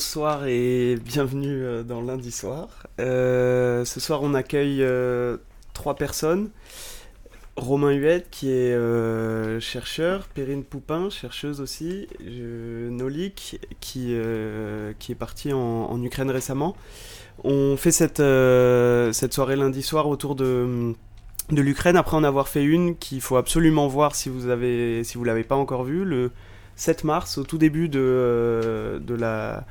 bonsoir et bienvenue euh, dans lundi soir. Euh, ce soir, on accueille euh, trois personnes. Romain Huette, qui est chercheur, Perrine Poupin, chercheuse aussi, Nolik, qui, qui est parti en, Ukraine récemment. On fait cette, cette soirée lundi soir autour de, de l'Ukraine, après en avoir fait une qu'il faut absolument voir si vous ne si l'avez pas encore vue, le 7 mars, au tout début de, de la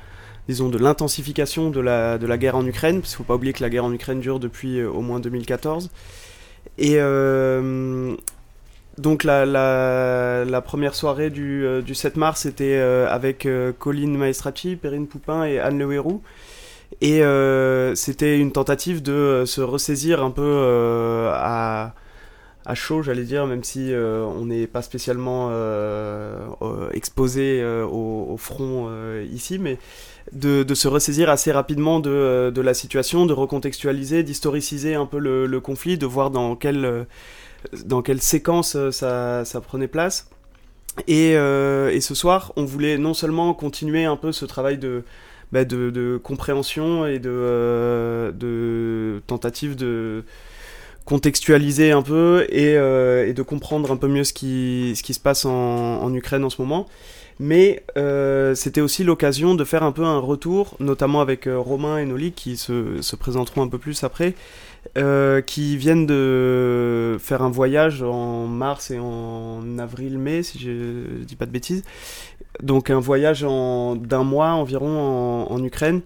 disons, de l'intensification de la, de la guerre en Ukraine, parce qu'il ne faut pas oublier que la guerre en Ukraine dure depuis euh, au moins 2014. Et euh, donc la, la, première soirée du, euh, du 7 mars était avec Colline Maestracci, Perrine Poupin et Anne Lewerou. Et c'était une tentative de se ressaisir un peu à à chaud, j'allais dire, même si euh, on n'est pas spécialement euh, euh, exposé au, front ici, mais de, se ressaisir assez rapidement de, la situation, de recontextualiser, d'historiciser un peu le, conflit, de voir dans quelle, dans quelle séquence ça, prenait place. Et, ce soir, on voulait non seulement continuer un peu ce travail de, bah, de, compréhension et de, de tentative de contextualiser un peu euh, et, de comprendre un peu mieux ce qui, ce qui se passe en, Ukraine en ce moment. Mais euh, c'était aussi l'occasion de faire un peu un retour, notamment avec euh, Romain et Noli qui se, se, présenteront un peu plus après, qui viennent de faire un voyage en mars et en avril-mai, si je ne dis pas de bêtises. Donc un voyage d'un mois environ en, en Ukraine.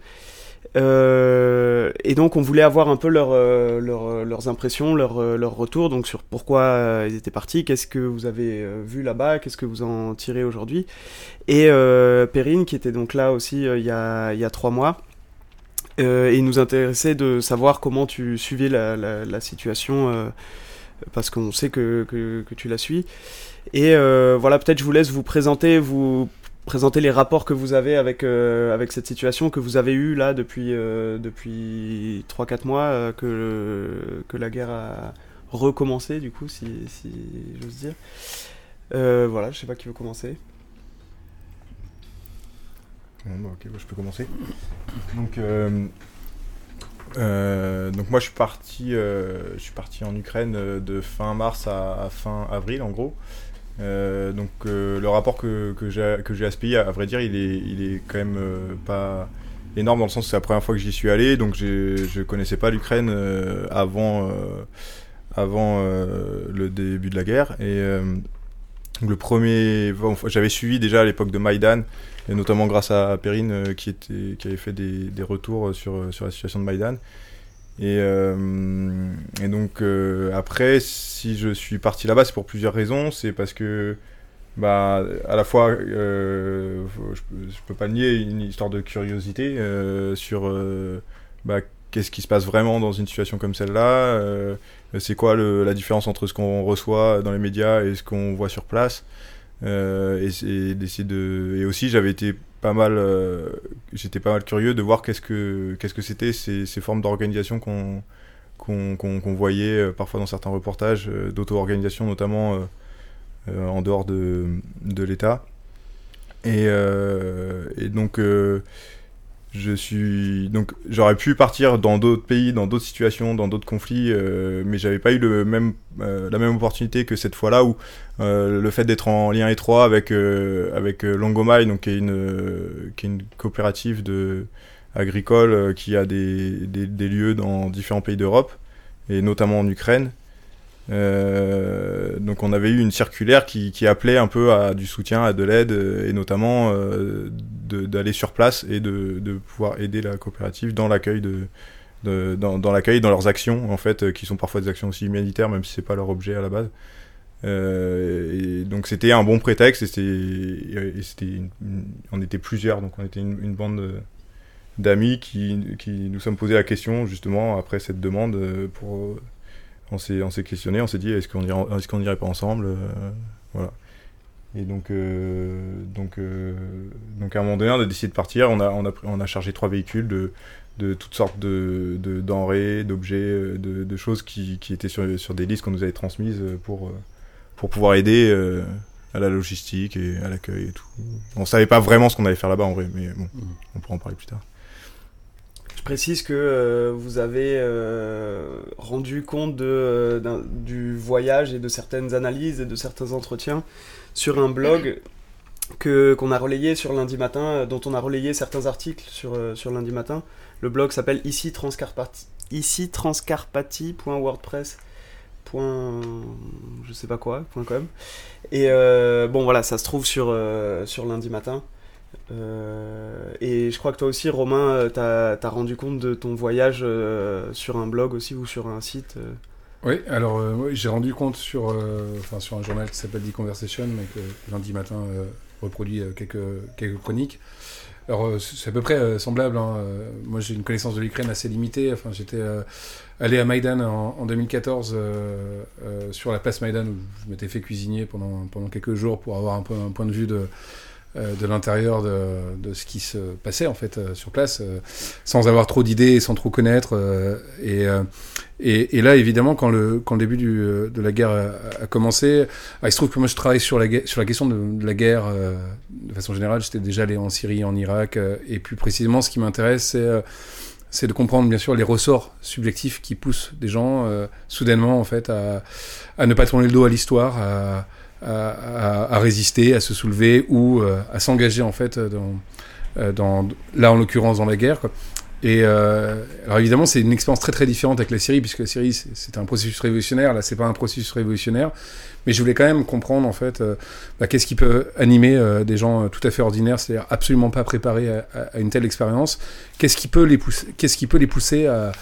Euh, et donc on voulait avoir un peu leur, euh, leur, leurs impressions, leur, euh, leur retour, donc sur pourquoi ils étaient partis, qu'est-ce que vous avez vu là-bas, qu'est-ce que vous en tirez aujourd'hui. Et Perrine, qui était donc là aussi il, y a, y a trois mois, et il nous intéressait de savoir comment tu suivais la, la, la situation, parce qu'on sait que, que, que, tu la suis. Et voilà, peut-être je vous laisse vous présenter, vous présenter les rapports que vous avez avec, euh, avec cette situation que vous avez eu là depuis, euh, depuis 3-4 mois euh, que, que la guerre a recommencé du coup si, si j'ose dire. voilà, je sais pas qui veut commencer. Bon, bah, ok, je peux commencer. Donc, donc moi je suis parti, je suis parti en Ukraine de fin mars à fin avril en gros. Euh, donc euh, le rapport que, que j'ai à ce pays, à, vrai dire, il est, il est quand même euh, pas énorme dans le sens que c'est la première fois que j'y suis allé, donc je connaissais pas l'Ukraine avant avant le début de la guerre et le premier, j'avais suivi déjà à l'époque de Maïdan, et notamment grâce à Perrine qui, était, qui avait fait des, des retours sur, sur la situation de Maïdan. Et, euh, et donc euh, après, si je suis parti là-bas, c'est pour plusieurs raisons. C'est parce que, bah, à la fois, euh, je, je, peux pas nier une histoire de curiosité sur bah, qu'est-ce qui se passe vraiment dans une situation comme celle-là. c'est quoi la différence entre ce qu'on reçoit dans les médias et ce qu'on voit sur place. et aussi, j'avais été pas mal, euh, j'étais pas mal curieux de voir qu'est-ce que qu'est-ce que c'était ces, ces, formes d'organisation qu'on qu'on voyait euh, parfois dans certains reportages euh, d'auto-organisation notamment en dehors de, de l'État. Et, et, donc je suis donc j'aurais pu partir dans d'autres pays, dans d'autres situations, dans d'autres conflits, euh, mais j'avais pas eu le même euh, la même opportunité que cette fois-là où euh, le fait d'être en lien étroit avec avec Longomai, donc qui est une qui est une coopérative de agricole qui a des, des, des lieux dans différents pays d'Europe et notamment en Ukraine. Euh, donc on avait eu une circulaire qui, appelait un peu à du soutien, à de l'aide, et notamment euh, d'aller sur place et de, pouvoir aider la coopérative dans l'accueil de, dans, l'accueil, dans leurs actions en fait, qui sont parfois des actions aussi humanitaires, même si c'est pas leur objet à la base. Euh, donc c'était un bon prétexte, et c'était, on était plusieurs, donc on était une, bande d'amis qui, nous sommes posé la question justement après cette demande pour on s'est on s'est questionné, on s'est dit est-ce qu'on irait est-ce qu'on irait pas ensemble, euh, voilà. Et donc euh, donc euh, donc à un moment donné, on a décidé de partir. On a on a on a chargé trois véhicules de de toutes sortes de, de denrées, d'objets, de, de, choses qui, qui étaient sur, sur des listes qu'on nous avait transmises pour pour pouvoir aider à la logistique et à l'accueil et tout. On savait pas vraiment ce qu'on allait faire là-bas en vrai, mais bon, mmh. on pourra en parler plus tard. Précise que vous avez rendu compte de, du voyage et de certaines analyses et de certains entretiens sur un blog que qu'on a relayé sur lundi matin, euh, dont on a relayé certains articles sur, euh, sur lundi matin. Le blog s'appelle ici transcarpathie, ici transcarpathie.wordpress. je sais pas quoi, .com. Et euh, bon voilà, ça se trouve sur, sur lundi matin. Et je crois que toi aussi, Romain, t'as as rendu compte de ton voyage sur un blog aussi ou sur un site. Oui, alors j'ai rendu compte sur, enfin, sur un journal qui s'appelle The Conversation, mais que lundi matin reproduit euh, quelques, quelques chroniques. Alors, euh, c'est à peu près euh, semblable. Hein. Moi, j'ai une connaissance de l'Ukraine assez limitée. Enfin, j'étais allé à Maïdan en, 2014 sur la place Maïdan où je m'étais fait cuisiner pendant, pendant quelques jours pour avoir un peu un point de vue de, euh, de l'intérieur de, de, ce qui se passait en fait euh, sur place, euh, sans avoir trop d'idées sans trop connaître. Et, et, et, là, évidemment, quand le, quand le début du, de la guerre a, commencé, ah, il se trouve que moi je travaille sur la, sur la question de, la guerre de façon générale. J'étais déjà allé en Syrie, en Irak, et plus précisément, ce qui m'intéresse, c'est c'est de comprendre bien sûr les ressorts subjectifs qui poussent des gens soudainement en fait à, à, ne pas tourner le dos à l'histoire, à, à, résister, à se soulever ou euh, à s'engager en fait dans, euh, dans, là en l'occurrence dans la guerre. Et euh, alors évidemment, c'est une expérience très très différente avec la Syrie, puisque la Syrie c'est un processus révolutionnaire. Là, c'est pas un processus révolutionnaire, mais je voulais quand même comprendre en fait bah, qu'est-ce qui peut animer des gens tout à fait ordinaires, c'est-à-dire absolument pas préparés à, à une telle expérience. Qu'est-ce qui peut les pousser, qu'est-ce qui peut les pousser à,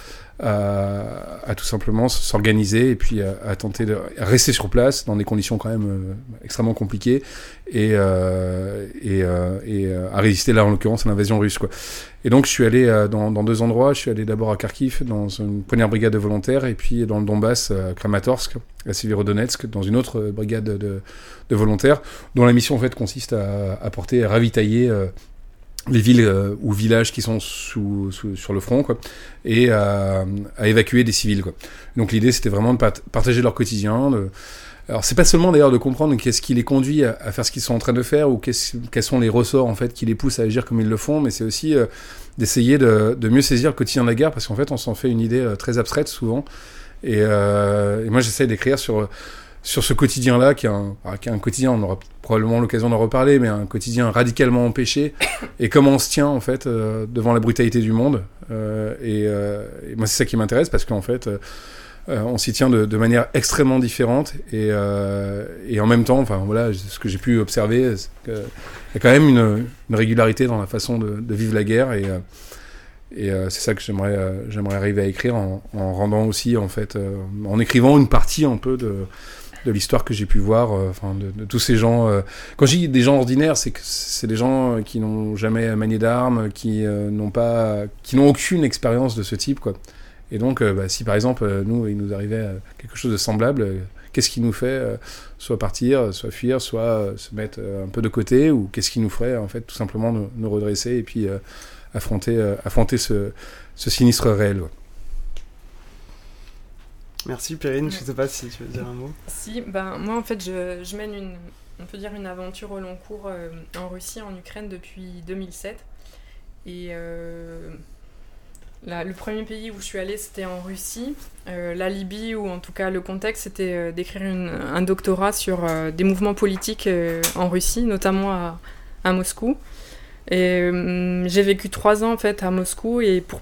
à, tout simplement s'organiser et puis à, tenter de rester sur place dans des conditions quand même euh, extrêmement compliquées et, euh, et, euh, et à résister là en l'occurrence à l'invasion russe quoi. Et donc je suis allé dans, dans, deux endroits. Je suis allé d'abord à Kharkiv dans une première brigade de volontaires et puis dans le Donbass à Kramatorsk, à Severodonetsk dans une autre brigade de, de, volontaires dont la mission en fait consiste à apporter à ravitailler les villes euh, ou villages qui sont sous, sur le front, quoi, et à, à, évacuer des civils. Quoi. Donc l'idée, c'était vraiment de partager leur quotidien. De... Alors c'est pas seulement d'ailleurs de comprendre qu'est-ce qui les conduit à, faire ce qu'ils sont en train de faire ou quels sont les ressorts en fait qui les poussent à agir comme ils le font, mais c'est aussi euh, d'essayer de, de, mieux saisir le quotidien de la guerre parce qu'en fait on s'en fait une idée euh, très abstraite souvent. Et, et moi j'essaie d'écrire sur sur ce quotidien-là, qui, est un, qui est un quotidien, on aura probablement l'occasion d'en reparler, mais un quotidien radicalement empêché, et comment on se tient en fait euh, devant la brutalité du monde. Euh, euh, et, moi, c'est ça qui m'intéresse parce qu'en fait, on s'y tient de, manière extrêmement différente, et, et, en même temps, enfin voilà, ce que j'ai pu observer, il y a quand même une, régularité dans la façon de, vivre la guerre, et et c'est ça que j'aimerais j'aimerais arriver à écrire en, en, rendant aussi en fait en écrivant une partie un peu de de l'histoire que j'ai pu voir, euh, enfin de, tous ces gens. Euh, quand je dis des gens ordinaires, c'est que c'est des gens qui n'ont jamais manié d'armes, qui euh, n'ont pas, qui n'ont aucune expérience de ce type, quoi. Et donc, bah, si par exemple nous, il nous arrivait quelque chose de semblable, qu'est-ce qui nous fait soit partir, soit fuir, soit se mettre un peu de côté, ou qu'est-ce qui nous ferait en fait tout simplement nous, redresser et puis affronter, affronter ce, ce sinistre réel. Merci Perrine, je ne sais pas si tu veux dire un mot. Si, ben, moi en fait je, je mène une, on peut dire une aventure au long cours euh, en Russie, en Ukraine depuis 2007. Et euh, le premier pays où je suis allée c'était en Russie. Euh, la Libye, ou en tout cas le contexte c'était d'écrire un doctorat sur des mouvements politiques en Russie, notamment à, à Moscou. Et hum, j'ai vécu trois ans en fait à Moscou et pour,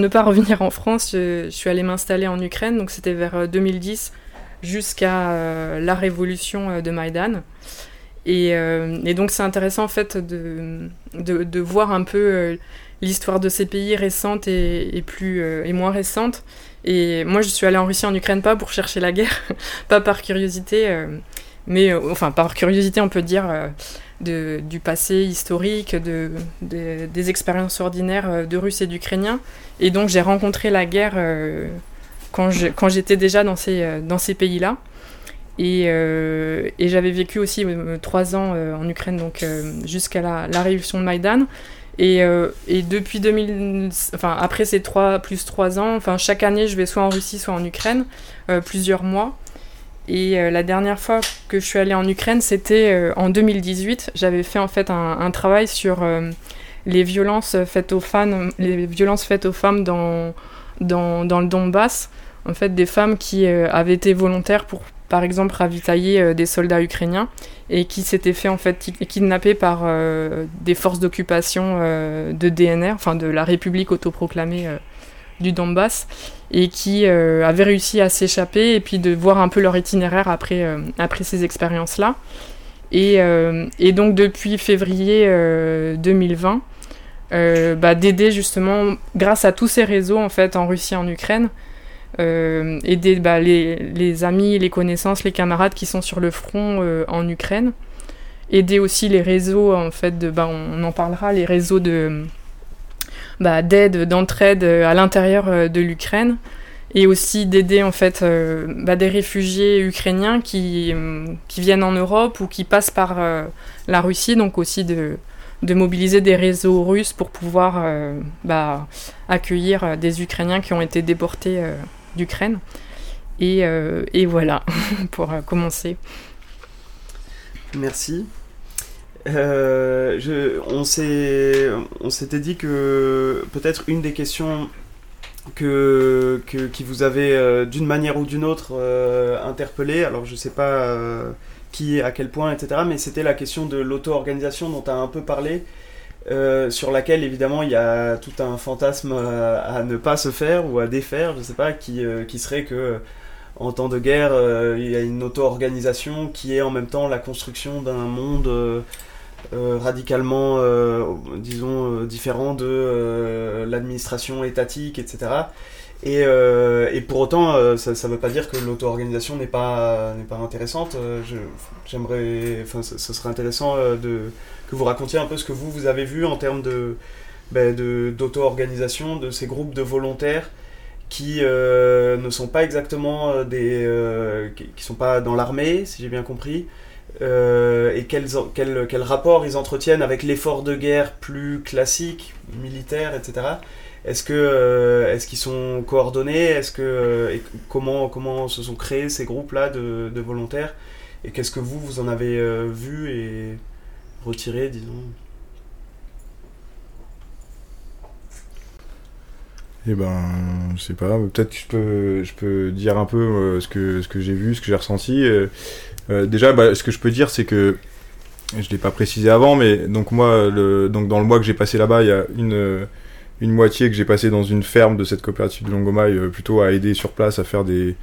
ne pas revenir en France, je, suis allée m'installer en Ukraine, donc c'était vers 2010 euh, jusqu'à euh, la révolution euh, de Maïdan. Et, donc c'est intéressant en fait de, voir un peu l'histoire de ces pays récentes et, et plus, et moins récentes. Et moi je suis allée en Russie, en Ukraine, pas pour chercher la guerre, pas par curiosité, mais enfin par curiosité on peut dire du passé historique, de, des expériences ordinaires euh, de Russes et d'Ukrainiens. Et donc j'ai rencontré la guerre euh, quand j'étais déjà dans ces, euh, dans ces pays-là. Et, j'avais vécu aussi trois ans en Ukraine, donc jusqu'à la, révolution de Maïdan. Et, et, depuis 2000, enfin après ces trois plus trois ans, enfin chaque année je vais soit en Russie, soit en Ukraine, plusieurs mois. Et la dernière fois que je suis allée en Ukraine, c'était en 2018. J'avais fait en fait un, travail sur les violences faites aux femmes, les violences faites aux femmes dans, dans, le Donbass. En fait, des femmes qui avaient été volontaires pour par exemple ravitailler euh, des soldats ukrainiens et qui s'étaient fait en fait kidnapper par euh, des forces d'occupation euh, de DNR, enfin de la République autoproclamée du Donbass, et qui avaient réussi à s'échapper et puis de voir un peu leur itinéraire après, après ces expériences-là. Et, et, donc depuis février 2020, bah, d'aider justement, grâce à tous ces réseaux en fait en Russie et en Ukraine, euh, aider bah, les, les, amis, les connaissances, les camarades qui sont sur le front euh, en Ukraine, aider aussi les réseaux, en fait, bah, on en parlera, les réseaux de bah, d'aide, d'entraide euh, à l'intérieur de l'Ukraine, et aussi d'aider en fait bah, des réfugiés ukrainiens qui, qui viennent en Europe ou qui passent par la Russie, donc aussi de, de mobiliser des réseaux russes pour pouvoir bah, accueillir des Ukrainiens qui ont été déportés d'Ukraine. Et, euh, et, voilà, pour euh, commencer. Merci. Euh, on s'était dit que peut-être une des questions que, qui vous avait d'une manière ou d'une autre interpellé, alors je sais pas qui, à quel point, etc., mais c'était la question de l'auto-organisation dont tu as un peu parlé. Euh, sur laquelle évidemment il y a tout un fantasme à, ne pas se faire ou à défaire, je sais pas, qui, euh, qui serait que en temps de guerre euh, il y a une auto-organisation qui est en même temps la construction d'un monde radicalement, disons, différent de l'administration étatique, etc. Et, pour autant, ça ne veut pas dire que l'auto-organisation n'est pas, n'est pas intéressante. J'aimerais, enfin, ce serait intéressant de que vous racontiez un peu ce que vous, vous avez vu en termes de, ben, d'auto-organisation de ces groupes de volontaires qui euh, ne sont pas exactement euh, des... Euh, qui, sont pas dans l'armée, si j'ai bien compris, et quel, quel, quel, rapport ils entretiennent avec l'effort de guerre plus classique, militaire, etc. Est-ce que est-ce qu'ils sont coordonnés? Est-ce que et comment comment se sont créés ces groupes-là de, de volontaires? Et qu'est-ce que vous vous en avez vu et retiré, disons? Eh ben, je sais pas, peut-être que je peux, je peux dire un peu euh, ce que, ce que j'ai vu, ce que j'ai ressenti. Euh, euh, déjà, bah, ce que je peux dire, c'est que, je l'ai pas précisé avant, mais donc moi, donc dans le mois que j'ai passé là-bas, il y a une, moitié que j'ai passé dans une ferme de cette coopérative de Longomaille, plutôt à aider sur place à faire des,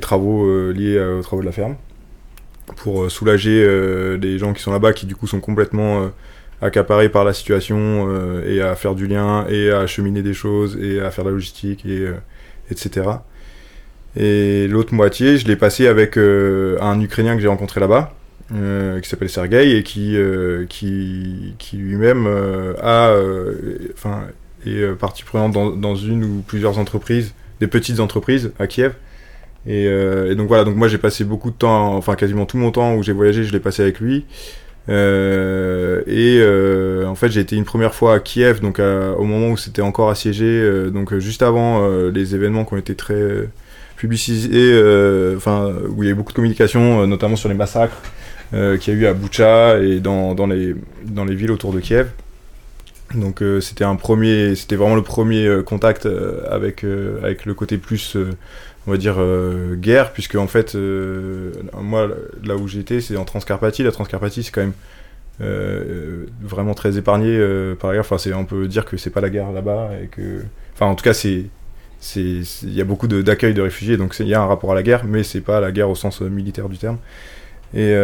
travaux liés aux travaux de la ferme pour euh, soulager euh, les gens qui sont là-bas, qui du coup sont complètement euh, accaparés par la situation et à faire du lien et à acheminer des choses et à faire de la logistique et etc. Et l'autre moitié, je l'ai passé avec un Ukrainien que j'ai rencontré là-bas, qui s'appelle Sergei et qui qui, qui lui-même a enfin est partie prenante dans, une ou plusieurs entreprises, des petites entreprises à Kiev euh, et, donc voilà, donc moi j'ai passé beaucoup de temps, enfin quasiment tout mon temps où j'ai voyagé, je l'ai passé avec lui. Euh, et euh, en fait j'ai été une première fois à Kiev, donc au moment où c'était encore assiégé, donc juste avant les événements qui ont été très publicisés, enfin où il y a eu beaucoup de communication, notamment sur les massacres qu'il y a eu à Boucha et dans, dans, les, dans les villes autour de Kiev. Donc c'était un premier, c'était vraiment le premier contact avec avec le côté plus on va dire euh, guerre puisque en fait euh, moi là où j'étais c'est en Transcarpathie la Transcarpathie c'est quand même euh, vraiment très épargné par ailleurs enfin on peut dire que c'est pas la guerre là-bas et que enfin en tout cas c'est il y a beaucoup d'accueil de, réfugiés donc il y a un rapport à la guerre mais c'est pas la guerre au sens militaire du terme et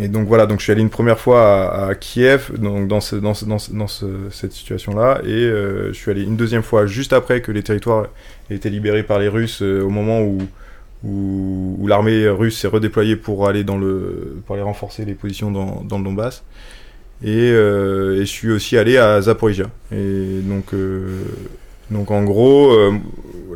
et donc voilà, donc je suis allé une première fois à, Kiev, donc dans, ce, dans, dans, dans cette situation-là, et euh, je suis allé une deuxième fois juste après que les territoires aient été libérés par les Russes, euh, au moment où, où, l'armée russe s'est redéployée pour aller dans le, pour aller renforcer les positions dans, le Donbass. Et, euh, et, je suis aussi allé à Zaporizhia. Et donc, donc en gros,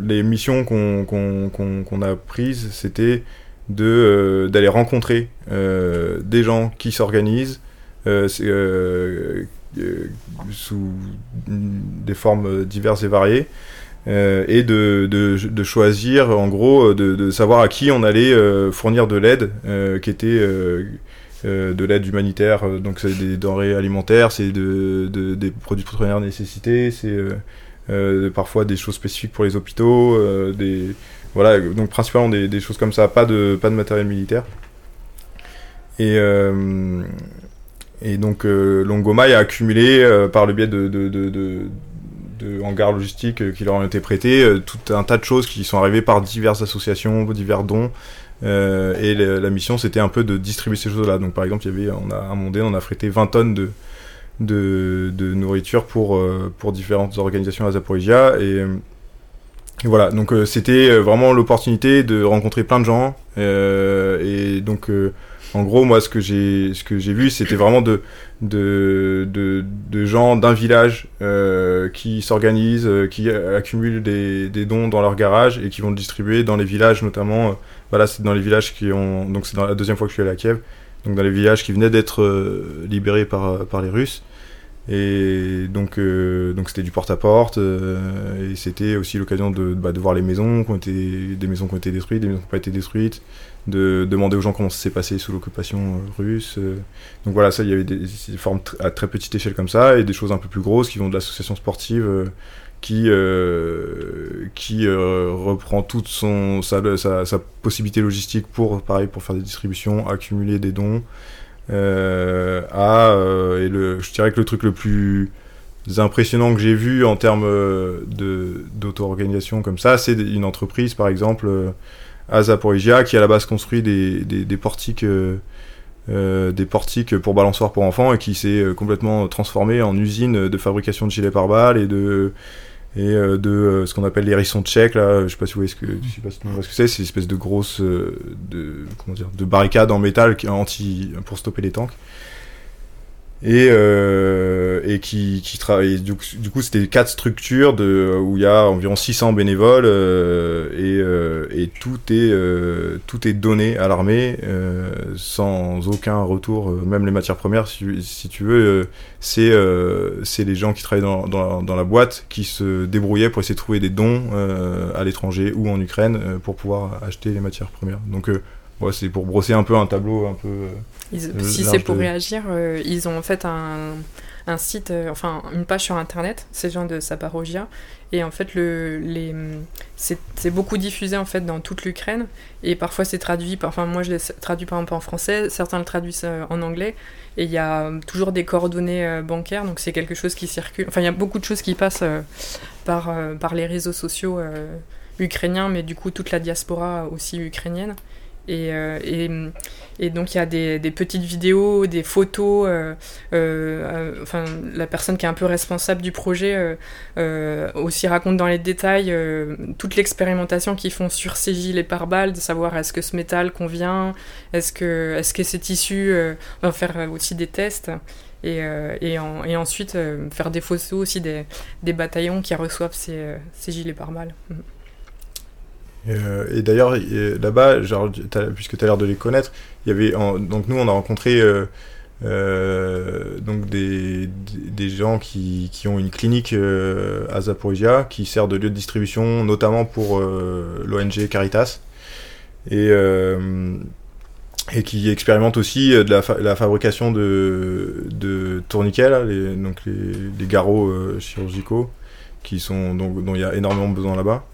les missions qu'on a prises, c'était de euh, d'aller rencontrer euh, des gens qui s'organisent euh, sous des formes diverses et variées et de, de, choisir, en gros, de, de, savoir à qui on allait fournir de l'aide, qui était de l'aide humanitaire, donc c'est des denrées alimentaires, c'est de, des produits de première nécessité, c'est parfois des choses spécifiques pour les hôpitaux, des voilà, donc principalement des, choses comme ça, pas de, pas de matériel militaire. Et, euh, et donc euh, Longomai a accumulé euh, par le biais de, de, de, de hangars logistiques qui leur ont été prêtés, tout un tas de choses qui sont arrivées par diverses associations, divers dons. et la, mission, c'était un peu de distribuer ces choses-là. Donc, par exemple, il y avait, on a, à Mondé, on a frété 20 tonnes de, de, nourriture pour, pour différentes organisations à Zaporizhia. Et, voilà, donc euh, c'était euh, vraiment l'opportunité de rencontrer plein de gens. Euh, et donc, en gros, moi, ce que j'ai, ce vu, c'était vraiment de, de, de, gens d'un village qui s'organisent, qui accumulent des, des, dons dans leur garage et qui vont le distribuer dans les villages, notamment. voilà, c'est dans les villages qui ont. Donc, c'est la deuxième fois que je suis allé à Kiev. Donc, dans les villages qui venaient d'être libérés par, par les Russes. Et donc, euh, donc c'était du porte-à-porte. Euh, et c'était aussi l'occasion de, bah, de voir les maisons, qui ont été, des maisons qui ont été détruites, des maisons qui n'ont pas été détruites, de demander aux gens comment ça s'est passé sous l'occupation euh, russe. Donc voilà, ça, il y avait des, formes à très petite échelle comme ça, et des choses un peu plus grosses qui vont de l'association sportive qui, qui reprend toute son, sa, sa, sa, possibilité logistique pour, pareil, pour faire des distributions, accumuler des dons. Euh, à, euh, et le, je dirais que le truc le plus impressionnant que j'ai vu en termes euh, d'auto-organisation comme ça, c'est une entreprise, par exemple, à Zaporizhia, qui à la base construit des, des, des portiques, des portiques pour balançoires pour enfants et qui s'est complètement transformé en usine de fabrication de gilets pare-balles et de et euh, de euh, ce qu'on appelle les hérissons tchèques là. Je sais pas si vous voyez ce que je sais pas ce que c'est. C'est une espèce de grosse euh, de comment dire de barricade en métal anti pour stopper les tanks et, euh, et qui, qui travaille. Du, coup, c'était quatre structures où il y a environ 600 bénévoles euh, et, euh, et, tout est tout est donné à l'armée sans aucun retour, même les matières premières, si, tu veux. c'est c'est les gens qui travaillent dans, la boîte qui se débrouillaient pour essayer de trouver des dons à l'étranger ou en Ukraine pour pouvoir acheter les matières premières. Donc ouais, c'est pour brosser un peu un tableau un peu euh, si c'est pour réagir, euh, ils ont en fait un, un site, euh, enfin une page sur internet, ces gens de Saparogia, et en fait le, les, c'est beaucoup diffusé en fait dans toute l'Ukraine, et parfois c'est traduit, enfin moi je l'ai traduit par exemple en français, certains le traduisent en anglais, et il y a toujours des coordonnées bancaires, donc c'est quelque chose qui circule, enfin il y a beaucoup de choses qui passent par, par les réseaux sociaux ukrainiens, mais du coup toute la diaspora aussi ukrainienne. Et, et, donc il y a des, petites vidéos, des photos. Euh, euh, enfin, la personne qui est un peu responsable du projet euh, aussi raconte dans les détails toute l'expérimentation qu'ils font sur ces gilets pare-balles, de savoir est-ce que ce métal convient, est-ce que, est-ce que c'est tissu, on va faire aussi des tests. Et, et, en, et, ensuite faire des photos aussi des, des bataillons qui reçoivent ces, ces gilets pare-balles. Euh, et d'ailleurs, là-bas, puisque tu as l'air de les connaître, il y avait, donc nous, on a rencontré euh, euh, donc des, des, gens qui, qui, ont une clinique à Zaporizhia qui sert de lieu de distribution, notamment pour l'ONG Caritas. Et, et qui expérimente aussi de la, la fabrication de, de tourniquets, les, donc les garrots chirurgicaux, qui sont, donc, dont il y a énormément besoin là-bas.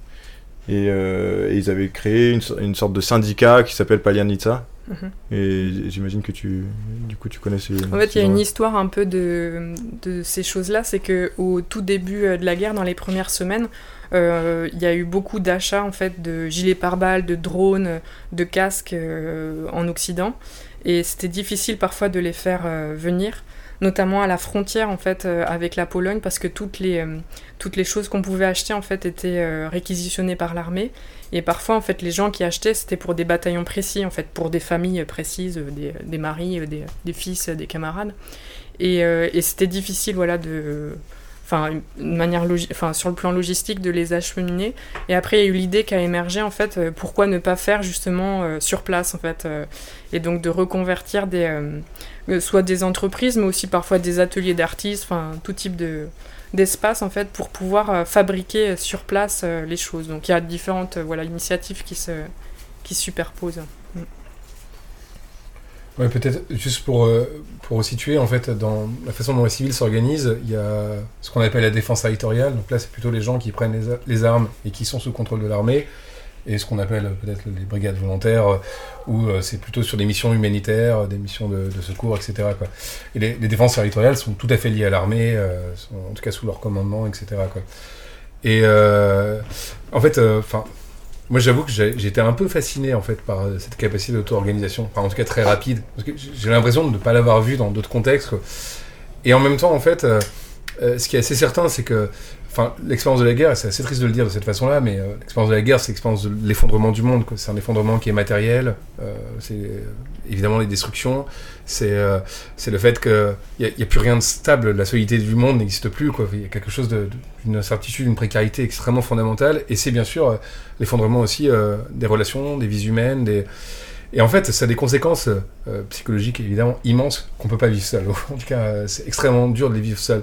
Euh, et, ils avaient créé une, une, sorte de syndicat qui s'appelle Palianitsa. Mhm. Et j'imagine que tu, du coup, tu connais ces. En fait, il y a une histoire un peu de, de ces choses-là. C'est que au tout début euh, de la guerre, dans les premières semaines, euh, il y a eu beaucoup d'achats en fait de gilets pare-balles, de drones, de casques en Occident. Et c'était difficile parfois de les faire venir notamment à la frontière en fait euh, avec la Pologne parce que toutes les, euh, toutes les choses qu'on pouvait acheter en fait étaient euh, réquisitionnées par l'armée. Et parfois en fait les gens qui achetaient c'était pour des bataillons précis en fait pour des familles précises des, des maris des, des, fils des camarades. Et, et c'était difficile voilà de enfin, une manière enfin, sur le plan logistique de les acheminer. Et après, il y a eu l'idée qui a émergé, en fait, pourquoi ne pas faire justement sur place, en fait, et donc de reconvertir des, soit des entreprises, mais aussi parfois des ateliers d'artistes, enfin tout type de, d'espace en fait pour pouvoir fabriquer sur place les choses. Donc il y a différentes voilà initiatives qui se qui se superposent. Ouais, peut-être juste pour, euh, pour situer, en fait, dans la façon dont les civils s'organisent, il y a ce qu'on appelle la défense territoriale. Donc là, c'est plutôt les gens qui prennent les, armes et qui sont sous contrôle de l'armée. Et ce qu'on appelle peut-être les brigades volontaires, euh, où euh, c'est plutôt sur des missions humanitaires, des missions de, secours, etc. Et les, défenses territoriales sont tout à fait liées à l'armée, en tout cas sous leur commandement, etc. Et en fait, enfin moi, j'avoue que été un peu fasciné en fait par euh, cette capacité d'auto-organisation, enfin, en tout cas très rapide, j'ai l'impression de ne pas l'avoir vu dans d'autres contextes. Et en même temps, en fait, euh, euh, ce qui est assez certain, c'est que Enfin, l'expérience de la guerre, c'est assez triste de le dire de cette façon-là, mais euh, l'expérience de la guerre, c'est l'expérience de l'effondrement du monde. C'est un effondrement qui est matériel. Euh, c'est évidemment les destructions. C'est euh, le fait qu'il n'y a, plus rien de stable. La solidité du monde n'existe plus. Il y a quelque chose d'une incertitude, d'une précarité extrêmement fondamentale. Et c'est bien sûr l'effondrement aussi des relations, des vies humaines, et en fait, ça a des conséquences euh, psychologiques évidemment immenses qu'on peut pas vivre seul. En tout cas, euh, c'est extrêmement dur de les vivre seul.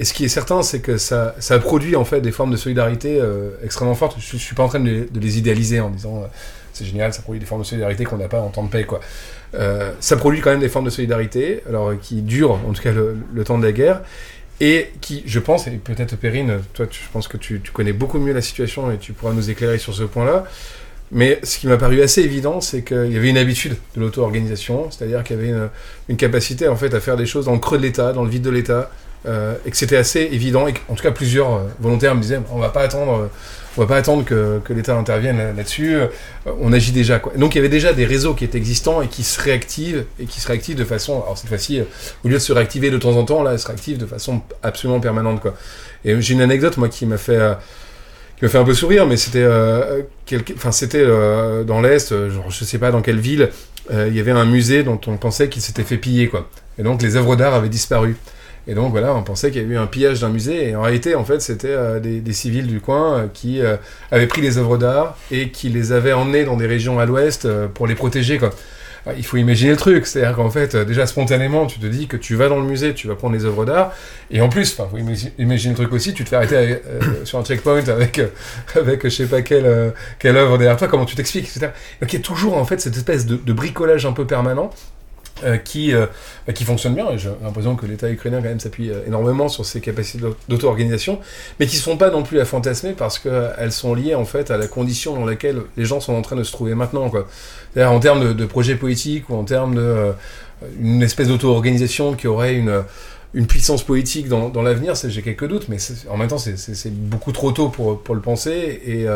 Et ce qui est certain, c'est que ça, produit en fait des formes de solidarité euh, extrêmement fortes. Je, je, suis pas en train de les, idéaliser en disant c'est génial, ça produit des formes de solidarité qu'on n'a pas en temps de paix, quoi. ça produit quand même des formes de solidarité, alors qui durent en tout cas le, temps de la guerre et qui, je pense, et peut-être Perrine, toi, tu, je pense que tu, tu, connais beaucoup mieux la situation et tu pourras nous éclairer sur ce point-là. Mais ce qui m'a paru assez évident, c'est qu'il y avait une habitude de l'auto-organisation, c'est-à-dire qu'il y avait une, une, capacité en fait à faire des choses dans le creux de l'État, dans le vide de l'État, euh, et que c'était assez évident. Et en tout cas, plusieurs euh, volontaires me disaient on va pas attendre, on va pas attendre que, l'État intervienne là-dessus. Euh, on agit déjà. Quoi. Donc il y avait déjà des réseaux qui étaient existants et qui se réactivent et qui se réactivent de façon. Alors cette fois-ci, au lieu de se réactiver de temps en temps, là, elles se réactivent de façon absolument permanente. Quoi. Et j'ai une anecdote moi qui m'a fait qui me fait un peu sourire, mais c'était, euh, c'était euh, dans l'est, euh, genre je sais pas dans quelle ville, euh, il y avait un musée dont on pensait qu'il s'était fait piller quoi. Et donc les œuvres d'art avaient disparu. Et donc voilà, on pensait qu'il y avait eu un pillage d'un musée, et en réalité, en fait, c'était des, des, civils du coin qui avaient pris les œuvres d'art et qui les avaient emmenées dans des régions à l'ouest pour les protéger il faut imaginer le truc, c'est-à-dire qu'en fait, euh, déjà spontanément, tu te dis que tu vas dans le musée, tu vas prendre les œuvres d'art, et en plus, enfin, faut imaginer le truc aussi, tu te fais arrêter euh, sur un checkpoint avec, euh, avec je sais pas quelle, quelle œuvre derrière toi, comment tu t'expliques, etc. Donc il y a toujours en fait cette espèce de bricolage un peu permanent euh, qui, euh, qui fonctionne bien. J'ai l'impression que l'État ukrainien quand même s'appuie euh, énormément sur ses capacités d'auto-organisation, mais qui ne sont pas non plus à fantasmer parce qu'elles sont liées en fait à la condition dans laquelle les gens sont en train de se trouver maintenant. En termes de, de projets politiques ou en termes de une espèce d'auto-organisation qui aurait une une puissance politique dans, dans l'avenir, j'ai quelques doutes, mais en même temps, c'est beaucoup trop tôt pour, pour le penser. Et,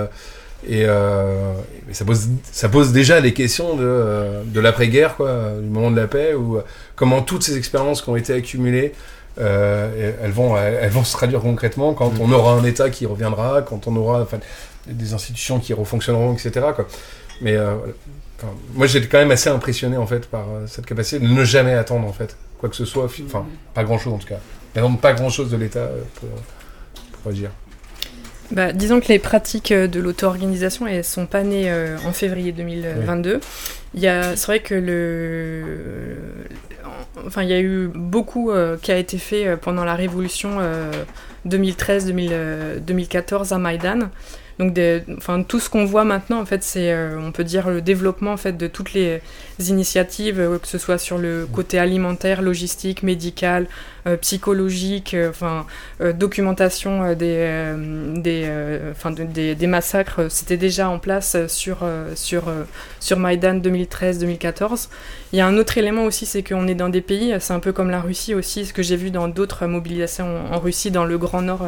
et, euh, ça, pose, ça pose déjà les questions de, de l'après-guerre, quoi, du moment de la paix, ou comment toutes ces expériences qui ont été accumulées, euh, elles, vont, elles vont se traduire concrètement quand on aura un État qui reviendra, quand on aura enfin, des institutions qui refonctionneront, etc. Quoi. Mais euh, enfin, moi, j'étais quand même assez impressionné en fait par euh, cette capacité de ne jamais attendre en fait quoi que ce soit, enfin pas grand chose en tout cas, mais pas grand chose de l'État euh, pour, pour agir. Bah, disons que les pratiques euh, de l'auto-organisation, elles sont pas nées euh, en février 2022. Il y a, c'est vrai que le, enfin, il y a eu beaucoup euh, qui a été fait pendant la révolution 2013-2014 à Maïdan. Donc, enfin, tout ce qu'on voit maintenant, en fait, c'est, euh, on peut dire, le développement en fait de toutes les initiatives, euh, que ce soit sur le côté alimentaire, logistique, médical, euh, psychologique, enfin, documentation des, des, enfin, de, des, massacres. C'était déjà en place sur sur sur Maïdan 2013-2014. Il y a un autre élément aussi, c'est qu'on est dans des pays, c'est un peu comme la Russie aussi, ce que j'ai vu dans d'autres mobilisations en Russie, dans le Grand Nord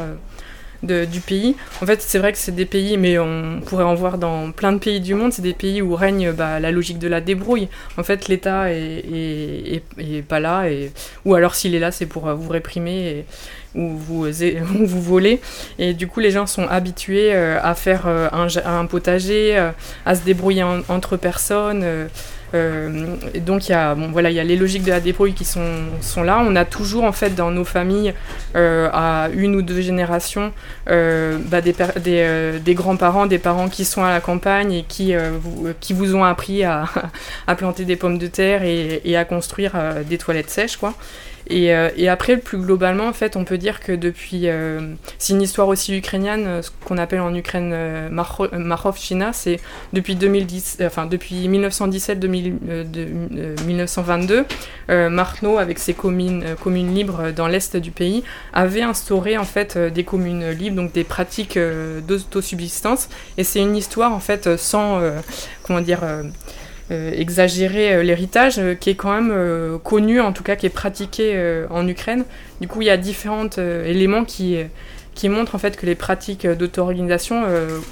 de, du pays. En fait, c'est vrai que c'est des pays, mais on pourrait en voir dans plein de pays du monde, c'est des pays où règne bah, la logique de la débrouille. En fait, l'État est, pas là, et, ou alors s'il est là, c'est pour vous réprimer ou vous, ou vous voler. Et du coup, les gens sont habitués euh, à faire euh, un, potager, euh, à se débrouiller en, entre personnes. Euh, donc il y a bon voilà il y a les logiques de la débrouille qui sont, là. On a toujours en fait dans nos familles euh, à une ou deux générations euh, bah, des, grands-parents, des parents qui sont à la campagne et qui, vous, ont appris à, à, planter des pommes de terre et, et à construire des toilettes sèches quoi. Et, euh, et, après, plus globalement, en fait, on peut dire que depuis. Euh, c'est une histoire aussi ukrainienne, ce qu'on appelle en Ukraine euh, Marovchina, c'est depuis, 2010, enfin, depuis 1917-1922, Marno, avec ses communes, libres dans l'est du pays, avait instauré en fait des communes libres, donc des pratiques d'autosubsistance. Et c'est une histoire en fait sans. comment dire euh, exagérer euh, l'héritage euh, qui est quand même connu, en tout cas qui est pratiqué en Ukraine. Du coup, il y a différents éléments qui, qui montrent en fait que les pratiques d'auto-organisation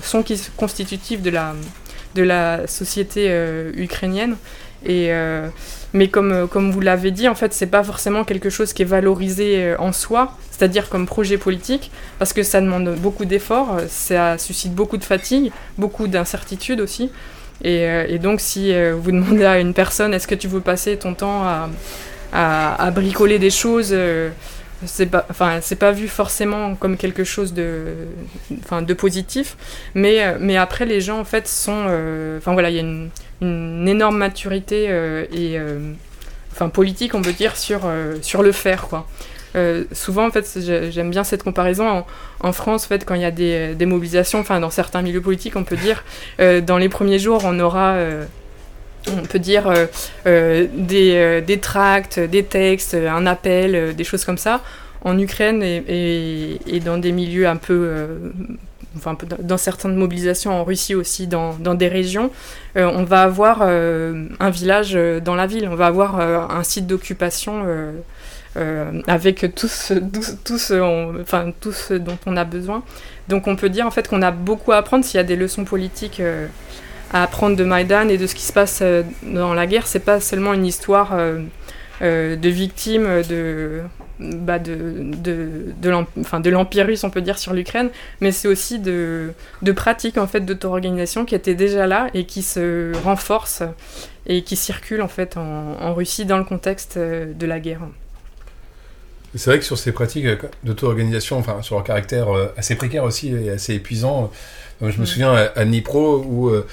sont constitutives de la, de la société ukrainienne. Et, mais comme, comme vous l'avez dit, en fait, c'est pas forcément quelque chose qui est valorisé en soi, c'est-à-dire comme projet politique, parce que ça demande beaucoup d'efforts, ça suscite beaucoup de fatigue, beaucoup d'incertitude aussi. Euh, et, donc, si euh, vous demandez à une personne, est-ce que tu veux passer ton temps à, à, bricoler des choses euh, c'est pas, enfin, c'est pas vu forcément comme quelque chose de, enfin, de positif, mais, mais après les gens en fait sont, enfin voilà, il y a une, une, énorme maturité et, enfin politique on peut dire sur, sur le faire quoi. Euh, souvent, en fait, j'aime bien cette comparaison. En, France, en fait, quand il y a des, des, mobilisations, enfin, dans certains milieux politiques, on peut dire, euh, dans les premiers jours, on aura euh, on peut dire des, tracts, des textes, un appel, des choses comme ça. En Ukraine et, dans des milieux un peu, enfin dans certaines mobilisations en Russie aussi, dans des régions, on va avoir un village dans la ville, on va avoir un site d'occupation euh, avec tout ce, dont on a besoin. Donc on peut dire en fait qu'on a beaucoup à apprendre s'il y a des leçons politiques euh, à apprendre de Maïdan et de ce qui se passe euh, dans la guerre. C'est pas seulement une histoire de victimes de, bah l'Empire russe, on peut dire, sur l'Ukraine, mais c'est aussi de, pratiques en fait, d'auto-organisation qui étaient déjà là et qui se renforcent et qui circulent en Russie dans le contexte de la guerre. C'est vrai que sur ces pratiques d'auto-organisation, enfin sur leur caractère euh, assez précaire aussi et assez épuisant, euh, je me mm. souviens à, Dnipro où euh,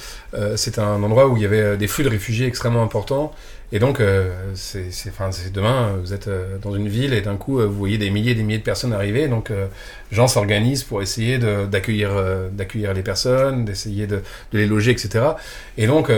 c'est un endroit où il y avait des flux de réfugiés extrêmement importants et donc, c'est demain, vous êtes dans une ville et d'un coup, vous voyez des milliers et des milliers de personnes arriver. Donc, gens s'organisent pour essayer d'accueillir les personnes, d'essayer de, de, les loger, etc. Et donc,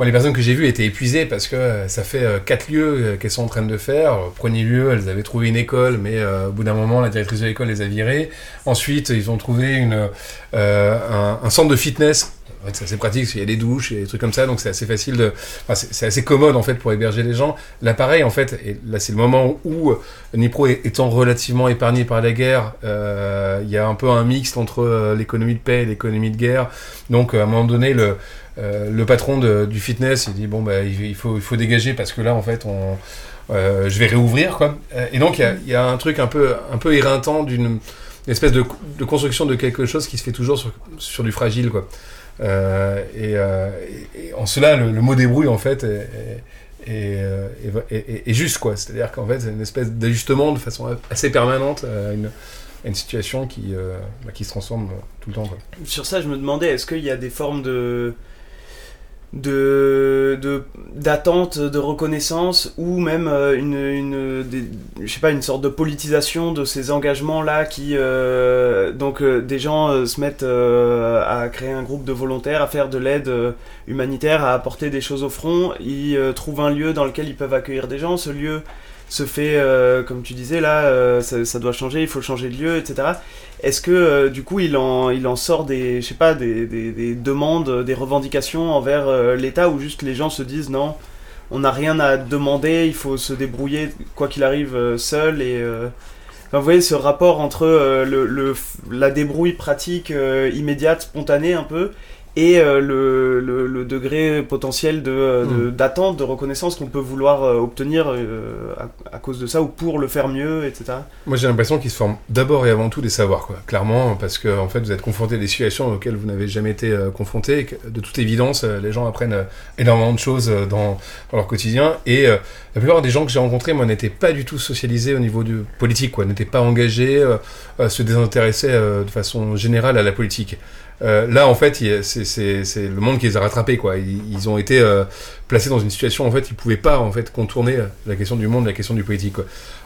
moi, les personnes que j'ai vues étaient épuisées parce que euh, ça fait euh, quatre lieux euh, qu'elles sont en train de faire. Premier lieu, elles avaient trouvé une école, mais au bout d'un moment, la directrice de l'école les a virées. Ensuite, ils ont trouvé une, un, centre de fitness en c'est assez pratique qu'il y a des douches et des trucs comme ça, donc c'est assez facile c'est assez commode en fait pour héberger les gens. L'appareil, en fait, là c'est le moment où Nipro étant relativement épargné par la guerre, il y a un peu un mixte entre l'économie de paix et l'économie de guerre. Donc à un moment donné, le, euh, patron du fitness, il dit bon bah il, faut il dégager parce que là en fait euh, je vais réouvrir quoi. Euh, et donc il y, a, un truc un peu un éreintant d'une espèce de, construction de quelque chose qui se fait toujours sur, du fragile quoi. Et, en cela le, mot débrouille en fait est, juste quoi. C'est-à-dire qu'en fait c'est une espèce d'ajustement de façon assez permanente à une situation qui, bah, qui se transforme tout le temps. Sur ça, je me demandais, est-ce qu'il y a des formes de, de d'attente de, reconnaissance ou même euh, une, une je sais pas une sorte de politisation de ces engagements là qui euh, donc euh, des gens se mettent à créer un groupe de volontaires à faire de l'aide humanitaire à apporter des choses au front ils trouvent un lieu dans lequel ils peuvent accueillir des gens ce lieu se fait, comme tu disais là, ça, doit changer, il faut changer de lieu, etc. Est-ce que euh, du coup il en, il en sort des, je sais pas, des, des, demandes, des revendications envers l'État ou juste les gens se disent non, on n'a rien à demander, il faut se débrouiller quoi qu'il arrive seul et vous voyez ce rapport entre le, la débrouille pratique immédiate, spontanée un peu, et euh, le, le, degré potentiel euh, hmm. d'attente, de, de, reconnaissance qu'on peut vouloir euh, obtenir à, cause de ça ou pour le faire mieux, etc. Moi j'ai l'impression qu'il se forment d'abord et avant tout des savoirs, quoi. clairement, parce que en fait vous êtes confronté à des situations auxquelles vous n'avez jamais été confronté, et que, de toute évidence les gens apprennent énormément de choses dans, dans leur quotidien, et la plupart des gens que j'ai rencontrés, moi, n'étaient pas du tout socialisés au niveau du politique, quoi, n'étaient pas engagés, se désintéressaient de façon générale à la politique. Euh, là, en fait, c'est le monde qui les a rattrapés, quoi. Ils, ont été euh, placés dans une situation, en fait, ils pouvaient pas, en fait, contourner la question du monde, la question du politique.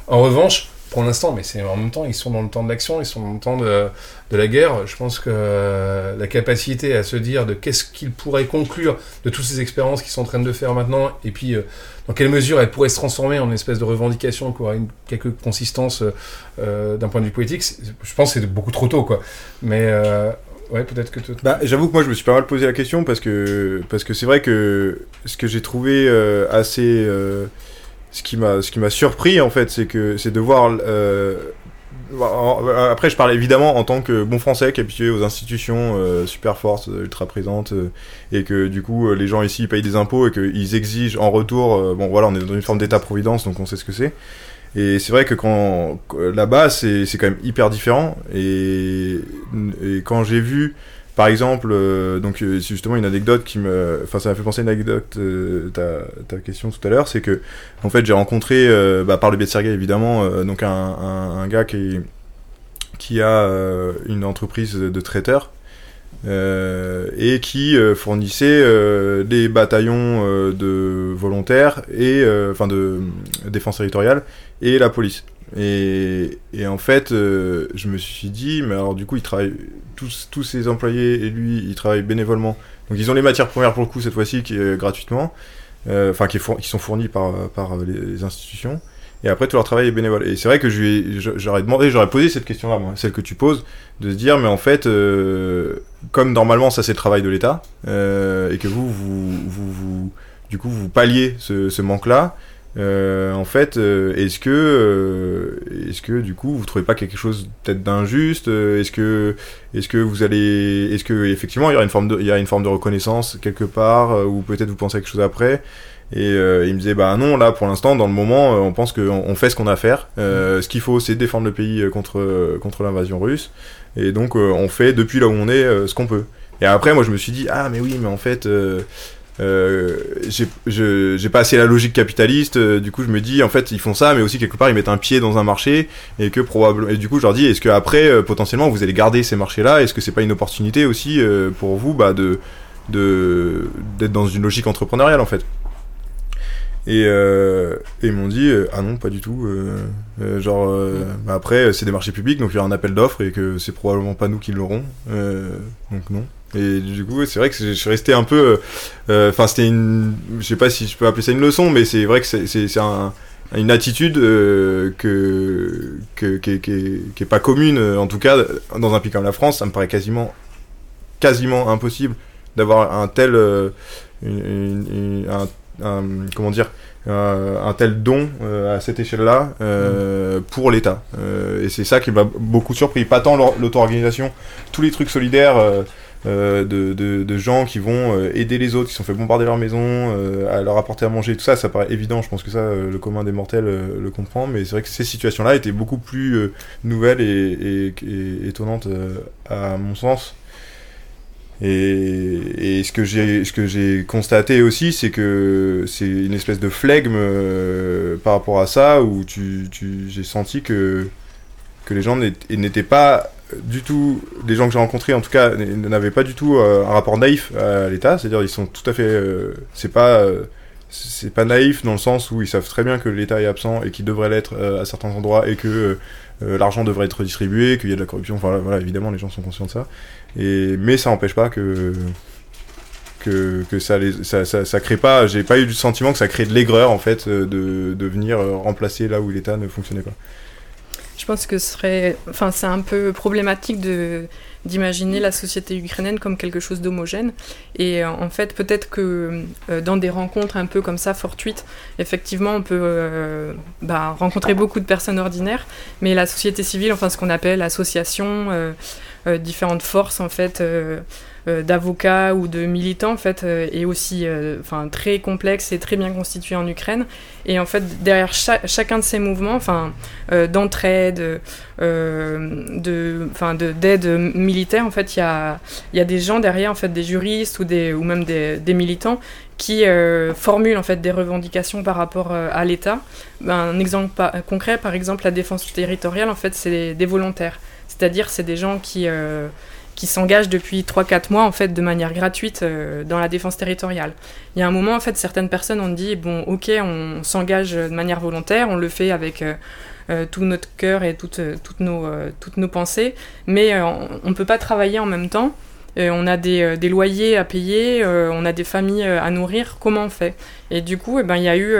En revanche, pour l'instant, mais c'est en même temps, ils sont dans le temps de l'action, ils sont dans le temps de, la guerre. Je pense que euh, la capacité à se dire de qu'est-ce qu'ils pourraient conclure de toutes ces expériences qu'ils sont en train de faire maintenant, et puis dans quelle mesure elles pourraient se transformer en une espèce de revendication qui aura une, quelques consistances d'un point de vue politique, je pense que c'est beaucoup trop tôt, quoi. Mais Ouais, peut-être que bah, J'avoue que moi je me suis pas mal posé la question parce que parce que c'est vrai que ce que j'ai trouvé euh, assez euh, ce qui m'a ce qui m'a surpris en fait c'est que c'est de voir euh, après je parle évidemment en tant que bon français qui est habitué aux institutions super fortes ultra présentes et que du coup les gens ici payent des impôts et qu'ils exigent en retour bon voilà on est dans une forme d'état providence donc on sait ce que c'est et c'est vrai que quand là-bas, c'est quand même hyper différent. Et, et quand j'ai vu, par exemple, euh, donc euh, c'est justement une anecdote qui me, enfin ça m'a fait penser à une anecdote euh, ta, ta question tout à l'heure, c'est que en fait j'ai rencontré bah, par le biais de Sergei évidemment, donc un, un, un, gars qui qui a une entreprise de traiteurs euh, et qui euh, fournissait euh, des bataillons de volontaires et enfin de défense territoriale et la police. Et, en fait, je me suis dit, mais alors du coup, ils travaillent tous tous ces employés et lui, ils travaillent bénévolement. Donc ils ont les matières premières pour le coup cette fois-ci qui est gratuitement, enfin qui, sont fournies par par les institutions et après tout leur travail est bénévole. Et c'est vrai que j'aurais demandé, j'aurais posé cette question-là, celle que tu poses, de se dire, mais en fait, euh, comme normalement ça c'est le travail de l'État, euh, et que vous, vous, vous, vous, du coup, vous palliez ce manque-là, euh, en fait, euh, est-ce que, euh, est-ce que du coup, vous trouvez pas quelque chose peut-être d'injuste Est-ce que, est-ce que vous allez, est-ce que effectivement il y a une forme de, il y a une forme de reconnaissance quelque part, ou peut-être vous pensez à quelque chose après? Et euh, il me disait bah non là pour l'instant dans le moment euh, on pense qu'on on fait ce qu'on a à faire. Euh, ce qu'il faut c'est défendre le pays contre contre l'invasion russe et donc on fait depuis là où on est ce qu'on peut. Et après moi je me suis dit ah mais oui mais en fait euh, j'ai pas assez la logique capitaliste du coup je me dis en fait ils font ça mais aussi quelque part ils mettent un pied dans un marché et que probablement et du coup je leur dis est-ce que après potentiellement vous allez garder ces marchés là est-ce que c'est pas une opportunité aussi pour vous bah de d'être dans une logique entrepreneuriale en fait? Et, euh, ils m'ont dit euh, ah non pas du tout euh, euh genre euh, bah après c'est des marchés publics donc il y a un appel d'offres et que c'est probablement pas nous qui l'aurons donc non et du coup c'est vrai que je suis resté un peu enfin c'était une je sais pas si je peux appeler ça une leçon mais c'est vrai que c'est un une attitude que, que, qui, qui, qui, est pas commune en tout cas dans un pays comme la France ça me paraît quasiment quasiment impossible d'avoir un tel une, une, un comment dire un tel don euh, à cette échelle-là euh, pour l'État. Euh, et c'est ça qui m'a beaucoup surpris. Pas tant l'auto-organisation, tous les trucs solidaires de, de, gens qui vont aider les autres, qui sont fait bombarder leur maison, à leur apporter à manger, tout ça, ça paraît évident. Je pense que ça, le commun des mortels le comprend. Mais c'est vrai que ces situations-là étaient beaucoup plus nouvelles et, étonnantes à mon sens. Et, ce que j'ai ce que j'ai constaté aussi, c'est que c'est une espèce de flegme euh, par rapport à ça, où tu, tu j'ai senti que que les gens n'étaient pas du tout, les gens que j'ai rencontrés en tout cas, n'avaient pas du tout euh, un rapport naïf à l'État. C'est-à-dire ils sont tout à fait, euh, c'est pas c'est pas naïf dans le sens où ils savent très bien que l'État est absent et qu'il devrait l'être à certains endroits et que l'argent devrait être distribué, qu'il y a de la corruption. Voilà, évidemment les gens sont conscients de ça. Et, mais ça n'empêche pas que, que, ça, les, ça, ça, crée pas. J'ai pas eu du sentiment que ça crée de l'aigreur en fait euh, de, de venir euh, remplacer là où l'État ne fonctionnait pas. Je pense que ce serait, enfin, c'est un peu problématique d'imaginer la société ukrainienne comme quelque chose d'homogène. Et euh, en fait, peut-être que dans des rencontres un peu comme ça, fortuites, effectivement, on peut bah, rencontrer beaucoup de personnes ordinaires, mais la société civile, enfin ce qu'on appelle association, euh, différentes forces en fait euh, euh, d'avocats ou de militants en fait est aussi enfin très complexe et très bien constitué en Ukraine et en fait derrière chacun de ces mouvements enfin d'entraide de enfin d'aide militaire en fait il y a il y a des gens derrière en fait des juristes ou des ou même des, militants qui formulent en fait des revendications par rapport à l'État. Ben, un exemple concret, par exemple, la défense territoriale, en fait, c'est des volontaires. C'est-à-dire, c'est des gens qui, euh, qui s'engagent depuis 3-4 mois en fait de manière gratuite dans la défense territoriale. Il y a un moment en fait certaines personnes ont dit bon ok on s'engage de manière volontaire, on le fait avec tout notre cœur et toutes, toutes, nos, toutes nos pensées, mais on ne peut pas travailler en même temps euh, on a des, euh, des, loyers à payer, euh, on a des familles à nourrir, comment on fait? Et du coup, eh ben, il y a eu,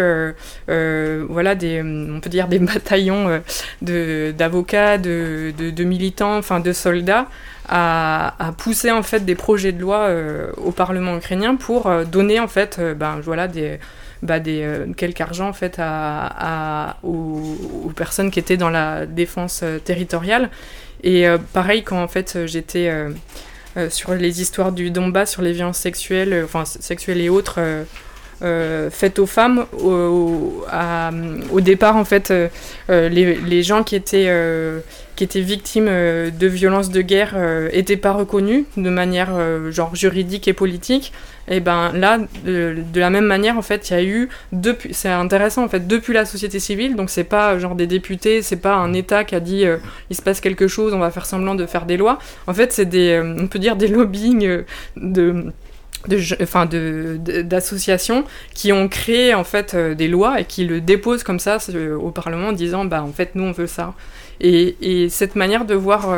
voilà, des, on peut dire des bataillons d'avocats, de, militants, enfin de soldats, à, à, pousser en fait des projets de loi au Parlement ukrainien pour donner en fait, ben voilà, des bah, argent en fait aux, personnes qui étaient dans la défense territoriale. Et pareil, quand fait j'étais euh, sur les histoires du Donbass, sur les violences sexuelles, euh, enfin sexuelles et autres. Euh, faites aux femmes. Au, départ, en fait, les, les, gens qui étaient, étaient victimes de violences de guerre n'étaient pas reconnus de manière genre juridique et politique. Et ben là, de, la même manière, en fait, il y a eu depuis, c'est intéressant en fait, depuis la société civile. Donc c'est pas genre des députés, c'est pas un État qui a dit euh, il se passe quelque chose, on va faire semblant de faire des lois. En fait, c'est des, euh, on peut dire des lobbying euh, de de, enfin de, d'associations qui ont créé en fait des lois et qui le déposent comme ça au Parlement en disant bah en fait nous on veut ça et, et cette manière de voir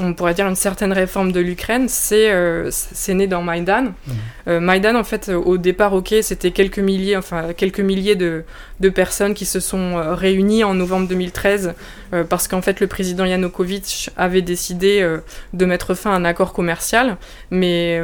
on pourrait dire une certaine réforme de l'Ukraine, c'est euh, né dans Maïdan. Mmh. Euh, Maïdan, en fait, au départ, ok, c'était quelques milliers, enfin quelques milliers de, de, personnes qui se sont euh, réunies en novembre 2013 euh, parce qu'en fait le président Yanukovych avait décidé de mettre fin à un accord commercial, mais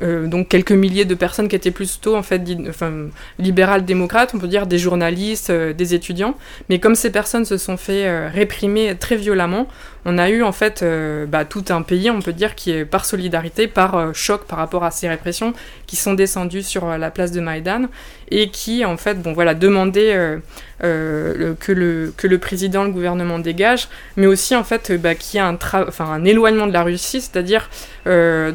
donc quelques milliers de personnes qui étaient plutôt en fait enfin, libérales démocrates, on peut dire des journalistes, des étudiants, mais comme ces personnes se sont fait réprimer très violemment, on a eu en fait euh, bah, tout un pays, on peut dire, qui est par solidarité, par euh, choc par rapport à ces répressions, qui sont descendus sur euh, la place de Maïdan et qui en fait, bon voilà, demandaient que, le, que le président, le gouvernement dégage, mais aussi en fait bah, qu'il y ait un, enfin, un éloignement de la Russie, c'est-à-dire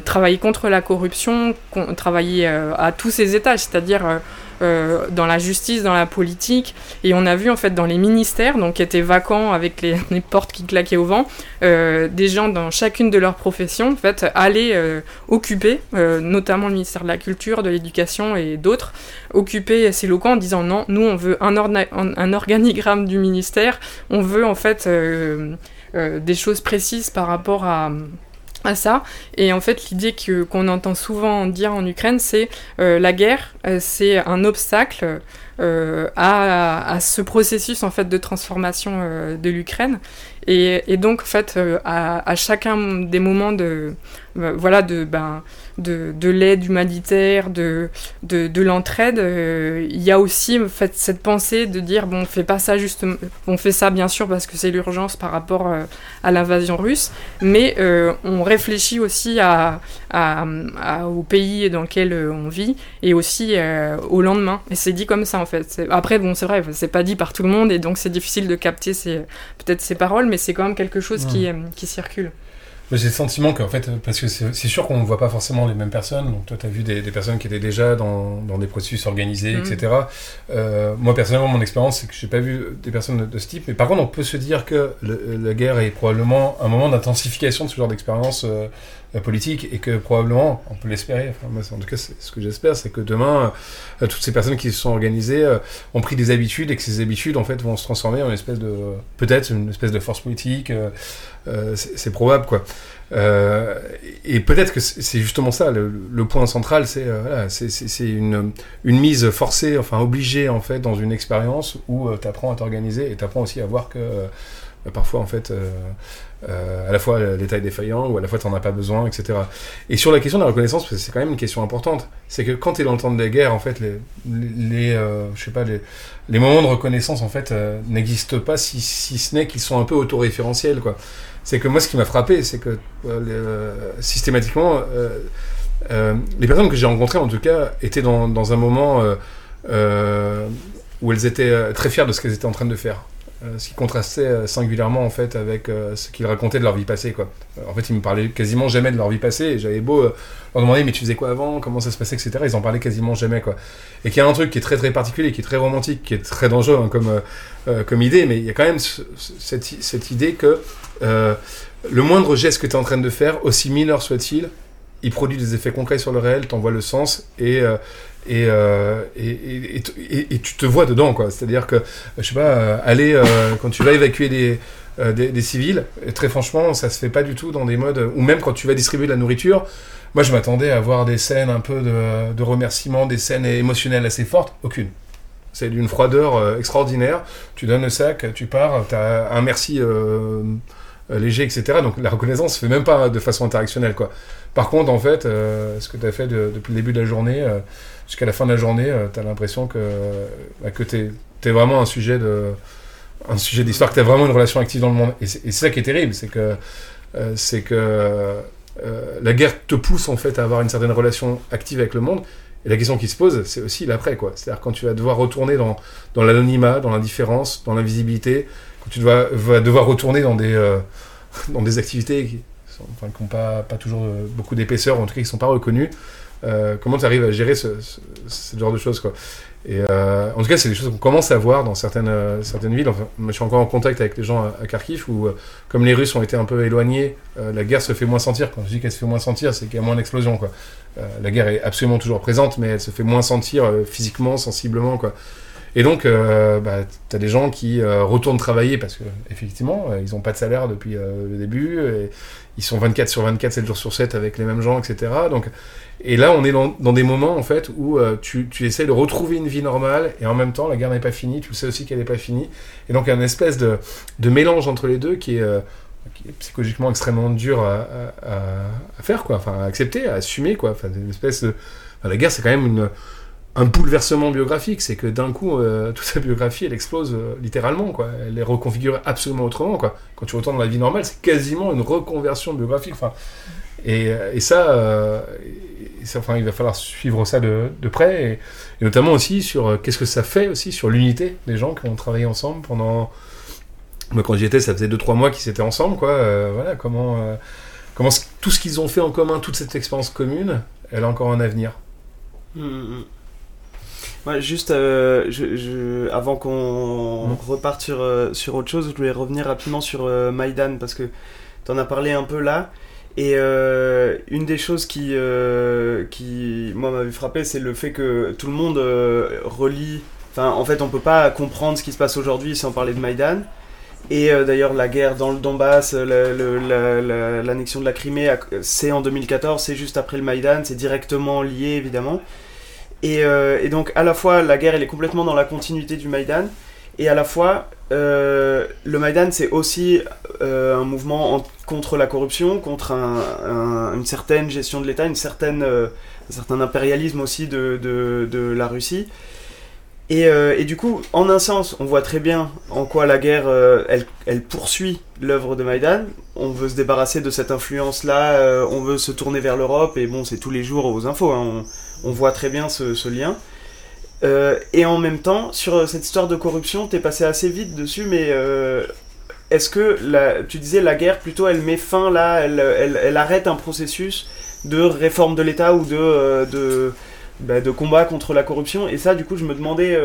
travailler contre la corruption, travailler à tous ces étages, c'est-à-dire euh, dans la justice, dans la politique, et on a vu en fait dans les ministères, donc qui étaient vacants avec les, portes qui claquaient au vent, euh, des gens dans chacune de leurs professions en fait aller euh, occuper, notamment le ministère de la Culture, de l'Éducation et d'autres, occuper ces locaux en disant non, nous on veut un, un organigramme du ministère, on veut en fait des choses précises par rapport à à ça. Et en fait, l'idée que, qu'on entend souvent dire en Ukraine, c'est euh, la guerre, euh, c'est un obstacle euh, à, à, ce processus en fait de transformation de l'Ukraine. Et, et, donc, en fait, à, à, chacun des moments de, voilà, de, ben, de, de l'aide humanitaire, de, de, de l'entraide, euh, il y a aussi en fait, cette pensée de dire bon, on fait pas ça justement, on fait ça bien sûr parce que c'est l'urgence par rapport euh, à l'invasion russe, mais euh, on réfléchit aussi à, à, au pays dans lequel on vit et aussi au lendemain. Et c'est dit comme ça en fait. Après, bon, c'est vrai, c'est pas dit par tout le monde et donc c'est difficile de capter peut-être ces paroles, mais c'est quand même quelque chose qui, qui circule. J'ai le sentiment qu'en fait, parce que c'est sûr qu'on ne voit pas forcément les mêmes personnes. Donc, toi, tu as vu des, des, personnes qui étaient déjà dans, dans des processus organisés, mm. etc. Euh, moi, personnellement, mon expérience, c'est que je n'ai pas vu des personnes de, ce type. Mais par contre, on peut se dire que la guerre est probablement un moment d'intensification de ce genre d'expérience euh, euh, politique et que probablement, on peut l'espérer. Enfin, en tout cas, ce que j'espère, c'est que demain, euh, toutes ces personnes qui se sont organisées euh, ont pris des habitudes et que ces habitudes, en fait, vont se transformer en une espèce de, peut-être une espèce de force politique. c'est probable, quoi. Euh, et peut-être que c'est justement ça, le, point central, c'est euh, voilà, une, une, mise forcée, enfin obligée en fait, dans une expérience où euh, tu apprends à t'organiser et tu apprends aussi à voir que bah, parfois en fait, à la fois l'État est défaillant ou à la fois tu n'en as pas besoin, etc. Et sur la question de la reconnaissance, c'est quand même une question importante, c'est que quand tu es dans le temps en fait, les, les, je sais pas, les, moments de reconnaissance en fait n'existent pas si, ce n'est qu'ils sont un peu autoréférentiels, quoi c'est que moi, ce qui m'a frappé, c'est que euh, euh, systématiquement, euh, les personnes que j'ai rencontrées, en tout cas, étaient dans un moment où elles étaient très fières de ce qu'elles étaient en train de faire. Ce qui contrastait singulièrement en fait avec ce qu'ils racontaient de leur vie passée quoi. En fait, ils me parlaient quasiment jamais de leur vie passée et j'avais beau leur demander mais tu faisais quoi avant, comment ça se passait, etc. Ils en parlaient quasiment jamais quoi. Et qu'il y a un truc qui est très très particulier, qui est très romantique, qui est très dangereux hein, comme comme idée, mais il y a quand même cette, cette idée que le moindre geste que tu es en train de faire, aussi mineur soit-il, il produit des effets concrets sur le réel, t'envoie le sens et, euh, euh, et, et, tu te vois dedans. quoi. C'est-à-dire que, je sais pas, euh, aller, quand tu vas évacuer des, des, civils, très franchement, ça se fait pas du tout dans des modes, ou même quand tu vas distribuer de la nourriture, moi je m'attendais à voir des scènes un peu de, de remerciements, des scènes émotionnelles assez fortes, aucune. C'est d'une froideur extraordinaire. Tu donnes le sac, tu pars, tu as un merci léger, etc. Donc la reconnaissance se fait même pas de façon interactionnelle. quoi. Par contre, en fait, euh, ce que tu as fait depuis le début de la journée euh, jusqu'à la fin de la journée, euh, tu as l'impression que, bah, que tu es, vraiment un sujet de sujet d'histoire, que tu as vraiment une relation active dans le monde. Et c'est ça qui est terrible, c'est que, c'est que la guerre te pousse en fait à avoir une certaine relation active avec le monde. Et la question qui se pose, c'est aussi l'après. C'est-à-dire quand tu vas devoir retourner dans, l'anonymat, dans l'indifférence, dans l'invisibilité, quand tu vas, devoir retourner dans des, dans des activités qui, n'ont pas, pas toujours euh, beaucoup d'épaisseur, en tout cas qui ne sont pas reconnus. Euh, comment tu arrives à gérer ce, genre de choses quoi. Et euh, en tout cas, c'est des choses qu'on commence à voir dans certaines, certaines villes. Enfin, je suis encore en contact avec les gens à, Kharkiv où, comme les Russes ont été un peu éloignés, la guerre se fait moins sentir. Quand je dis qu'elle se fait moins sentir, c'est qu'il y a moins d'explosions. Quoi. la guerre est absolument toujours présente, mais elle se fait moins sentir physiquement, sensiblement. Quoi. Et donc, bah, tu as des gens qui retournent travailler parce que effectivement, ils n'ont pas de salaire depuis le début. Ils sont 24 sur 24, 7 jours sur 7 avec les mêmes gens, etc. Donc, et là, on est dans, des moments en fait où euh, tu, tu, essaies de retrouver une vie normale et en même temps, la guerre n'est pas finie. Tu sais aussi qu'elle n'est pas finie. Et donc, il y a une espèce de, mélange entre les deux qui est, euh, psychologiquement extrêmement dur à, faire, quoi. Enfin, à accepter, à assumer, quoi. Enfin, une la guerre, c'est quand même une un bouleversement biographique, c'est que d'un coup, euh, toute sa biographie, elle explose euh, littéralement, quoi. Elle est reconfigurée absolument autrement, quoi. Quand tu retournes dans la vie normale, c'est quasiment une reconversion biographique. Enfin, et, euh, ça, enfin, il va falloir suivre ça de, près, et, notamment aussi sur qu'est-ce que ça fait aussi sur l'unité des gens qui ont travaillé ensemble pendant. Moi, quand j'y étais, ça faisait 2-3 mois qu'ils étaient ensemble, quoi. voilà, comment, comment tout ce qu'ils ont fait en commun, toute cette expérience commune, elle a encore un avenir. Mmh, juste euh, je, avant qu'on reparte sur, euh, sur autre chose, je voulais revenir rapidement sur euh, Maïdan parce que tu en as parlé un peu là. Et une des choses qui, qui moi, m'avait frappé, c'est le fait que tout le monde relie. Enfin, en fait, on peut pas comprendre ce qui se passe aujourd'hui sans parler de Maïdan. Et d'ailleurs, la guerre dans le Donbass, l'annexion de la Crimée, c'est en 2014, c'est juste après le Maïdan, c'est directement lié évidemment. Euh, et, donc, à la fois, la guerre, elle est complètement dans la continuité du Maïdan, et à la fois, euh, le Maïdan, c'est aussi euh, un mouvement contre la corruption, contre une certaine gestion de l'État, une certaine, un certain impérialisme aussi de, de, la Russie. Et, et, du coup, en un sens, on voit très bien en quoi la guerre, elle, elle, poursuit l'œuvre de Maïdan. On veut se débarrasser de cette influence-là, on veut se tourner vers l'Europe, et bon, c'est tous les jours aux infos. Hein, voit très bien ce, lien. Euh, et en même temps, sur euh, cette histoire de corruption, t'es passé assez vite dessus, mais euh, est-ce que tu disais la guerre plutôt elle met fin là, elle, arrête un processus de réforme de l'État ou de, de, bah, de, combat contre la corruption? Et ça, du coup, je me demandais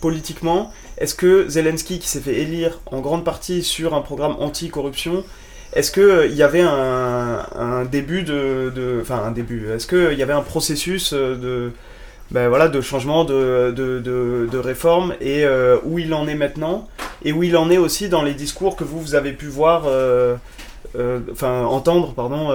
politiquement, est-ce que Zelensky, qui s'est fait élire en grande partie sur un programme anti-corruption, est-ce qu'il euh, y avait un, début de. Enfin, un début. Est-ce qu'il y avait un processus euh, de. Ben voilà, de changement, de, de, réforme, et euh, où il en est maintenant, et où il en est aussi dans les discours que vous, vous avez pu voir, enfin entendre, pardon,